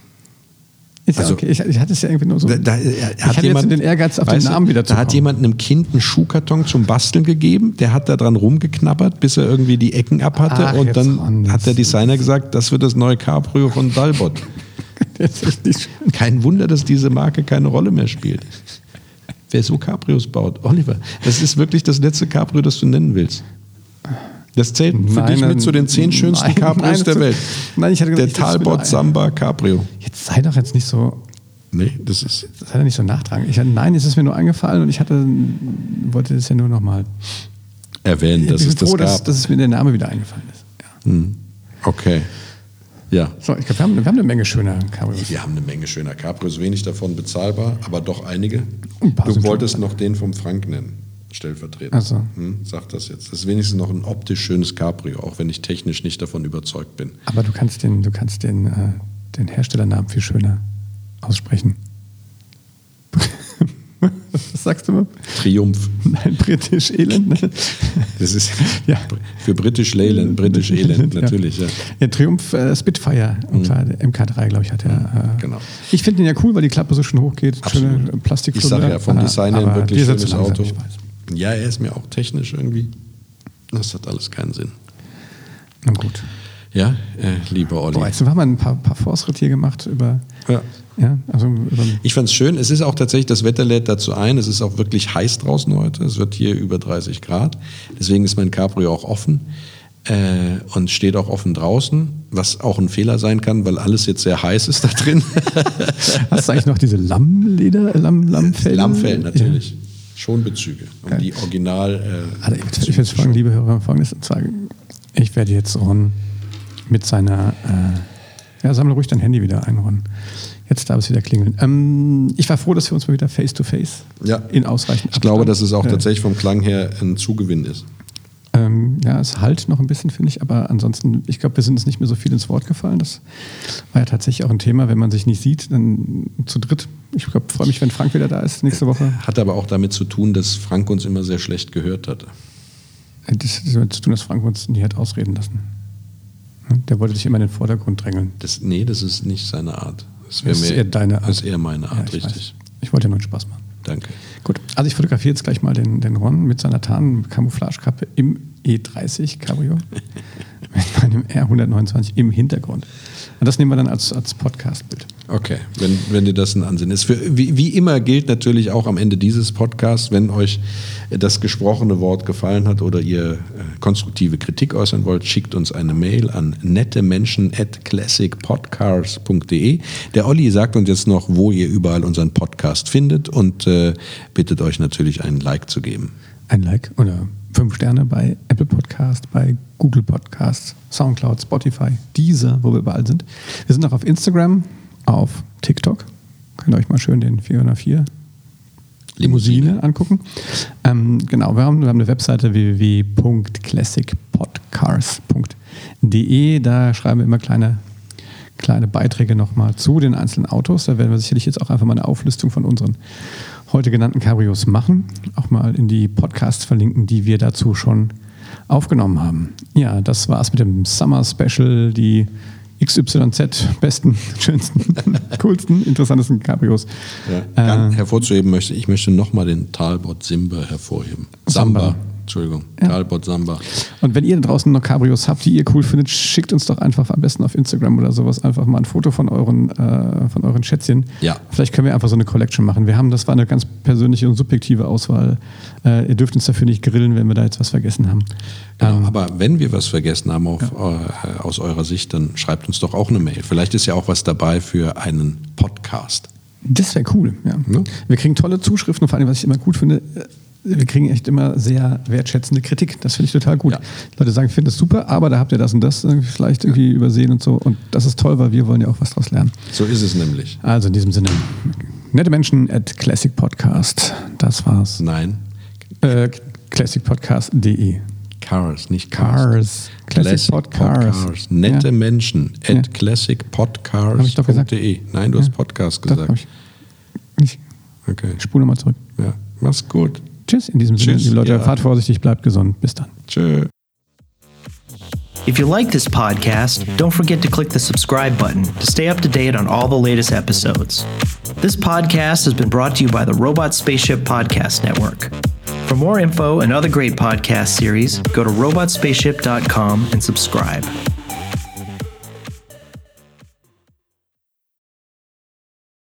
Ist Also- ja okay. Ich, ich hatte es ja irgendwie nur so. Da, da, äh, ich hatte jetzt den Ehrgeiz, auf den Namen wieder zu Da hat jemand einem Kind einen Schuhkarton zum Basteln gegeben, der hat da dran rumgeknabbert, bis er irgendwie die Ecken ab hatte Ach, und dann Ron, hat der Designer gesagt, das wird das neue Cabrio von Dalbot. Kein Wunder, dass diese Marke keine Rolle mehr spielt. Wer so Cabrios baut, Oliver, das ist wirklich das letzte Cabrio, das du nennen willst. Das zählt für Nein, dich mit nein, zu den zehn schönsten nein, Cabrios der Welt. nein, ich hatte der gesagt, das Talbot Samba Cabrio. Jetzt sei doch jetzt nicht so. Nee, das ist. Das hat er nicht so nachtragen. Ich nein, es ist mir nur eingefallen und ich hatte, wollte das ja nur nochmal. Erwähnt, dass ich es bin das froh, dass, gab. dass es mir der Name wieder eingefallen ist. Ja. Hm. Okay. Ja. So, ich glaube, wir haben, wir haben eine Menge schöner Cabrios. Wir haben eine Menge schöner Cabrios, wenig davon bezahlbar, aber doch einige. Ein Du wolltest noch den vom Frank nennen, stellvertretend. Ach so. Hm, sag das jetzt. Das ist wenigstens noch ein optisch schönes Cabrio, auch wenn ich technisch nicht davon überzeugt bin. Aber du kannst den, du kannst den, äh, den Herstellernamen viel schöner aussprechen. Was sagst du mal? Triumph. Nein, britisch Elend. Das ist Ja. für British Leyland, British Elend, natürlich. Ja. Ja, Triumph äh, Spitfire, der MK3, glaube ich, hat er. Äh, Genau. Ich finde den ja cool, weil die Klappe so schön hoch geht. Schöne Plastik. Ich sage ja, vom Design her ein wirklich schönes langsam, Auto. Ich weiß. Ja, er ist mir auch technisch irgendwie. Das hat alles keinen Sinn. Na gut. Ja, äh, lieber Olli. Boah, jetzt haben wir ein paar, paar Fortschritte hier gemacht über. Ja. Ja, also über, Ich fand es schön. Es ist auch tatsächlich, das Wetter lädt dazu ein. Es ist auch wirklich heiß draußen heute. Es wird hier über 30 Grad. Deswegen ist mein Cabrio auch offen äh, und steht auch offen draußen, was auch ein Fehler sein kann, weil alles jetzt sehr heiß ist da drin. Hast du eigentlich noch diese Lammleder, Lamm, Lammfell? Lammfell natürlich. Schonbezüge. Um Geil. die Original. Äh, Also ich ich will fragen, liebe Hörer, folgendes. Zwar, ich werde jetzt Ron mit seiner. Äh, ja, sammle ruhig dein Handy wieder ein, Ron. Jetzt darf es wieder klingeln. Ähm, ich war froh, dass wir uns mal wieder face to face Ja. in ausreichend ich glaube, dass es auch äh, tatsächlich vom Klang her ein Zugewinn ist. Ähm, ja, es halt noch ein bisschen, finde ich, aber ansonsten, ich glaube, wir sind uns nicht mehr so viel ins Wort gefallen. Das war ja tatsächlich auch ein Thema, wenn man sich nicht sieht, dann zu dritt. Ich glaube, freue mich, wenn Frank wieder da ist nächste Woche. Hat aber auch damit zu tun, dass Frank uns immer sehr schlecht gehört hat. Das hat damit zu tun, dass Frank uns nie hat ausreden lassen. Hm? Der wollte dich immer in den Vordergrund drängeln. Das, nee, das ist nicht seine Art. Das, Das ist mir- eher deine Art. Das ist eher meine Art, Ja, ich richtig. weiß. Ich wollte ja nur einen Spaß machen. Danke. Gut, also ich fotografiere jetzt gleich mal den, den Ron mit seiner Tarn-Camouflagekappe im E30 Cabrio mit meinem R129 im Hintergrund. Und das nehmen wir dann als, als Podcast-Bild. Okay, wenn, wenn dir das ein Ansinn ist. Für, wie, wie immer gilt natürlich auch am Ende dieses Podcasts, wenn euch das gesprochene Wort gefallen hat oder ihr äh, konstruktive Kritik äußern wollt, schickt uns eine Mail an nettemenschen at classicpodcars.de. Der Olli sagt uns jetzt noch, wo ihr überall unseren Podcast findet und äh, bittet euch natürlich einen Like zu geben. Ein Like oder fünf Sterne bei Apple Podcast, bei Google Podcasts, Soundcloud, Spotify, Deezer, wo wir überall sind. Wir sind auch auf Instagram, auf TikTok. Könnt ihr euch mal schön den 404 Limousine angucken. Ähm, genau, wir haben, wir haben eine Webseite www.classicpodcars.de. Da schreiben wir immer kleine, kleine Beiträge nochmal zu den einzelnen Autos. Da werden wir sicherlich jetzt auch einfach mal eine Auflistung von unseren heute genannten Cabrios machen. Auch mal in die Podcasts verlinken, die wir dazu schon aufgenommen haben. Ja, das war es mit dem Summer Special, die XYZ besten, schönsten, coolsten, interessantesten Cabrios. Ja. Äh, hervorzuheben möchte ich möchte nochmal den Talbot Simba hervorheben. Samba. Samba. Entschuldigung, ja. Talbot Samba. Und wenn ihr draußen noch Cabrios habt, die ihr cool findet, schickt uns doch einfach am besten auf Instagram oder sowas einfach mal ein Foto von euren, äh, von euren Schätzchen. Ja. Vielleicht können wir einfach so eine Collection machen. Wir haben, das war eine ganz persönliche und subjektive Auswahl. Äh, ihr dürft uns dafür nicht grillen, wenn wir da jetzt was vergessen haben. Genau, ähm, aber wenn wir was vergessen haben auf, ja. äh, aus eurer Sicht, dann schreibt uns doch auch eine Mail. Vielleicht ist ja auch was dabei für einen Podcast. Das wäre cool, ja. ja. Wir kriegen tolle Zuschriften, vor allem, was ich immer gut finde, wir kriegen echt immer sehr wertschätzende Kritik. Das finde ich total gut. Ja. Leute sagen, ich finde es super, aber da habt ihr das und das vielleicht irgendwie ja. übersehen und so. Und das ist toll, weil wir wollen ja auch was daraus lernen. So ist es nämlich. Also in diesem Sinne, nette Menschen at Classic Podcast. Das war's. Nein. Äh, classicpodcast.de. Cars, nicht Cars. Cars. Classic, Classic Podcast. Podcast. Nette ja. Menschen at ja. classicpodcast.de. Nein, du hast Podcast gesagt. Doch, ich nicht. Okay. Ich spule mal zurück. Ja, mach's gut. Tschüss. In diesem Sinne, liebe Leute, ja. fahrt vorsichtig, bleibt gesund. Bis dann. Tschö. If you like this podcast, don't forget to click the subscribe button to stay up to date on all the latest episodes. This podcast has been brought to you by the Robot Spaceship Podcast Network. For more info and other great podcast series, go to robotspaceship.com and subscribe.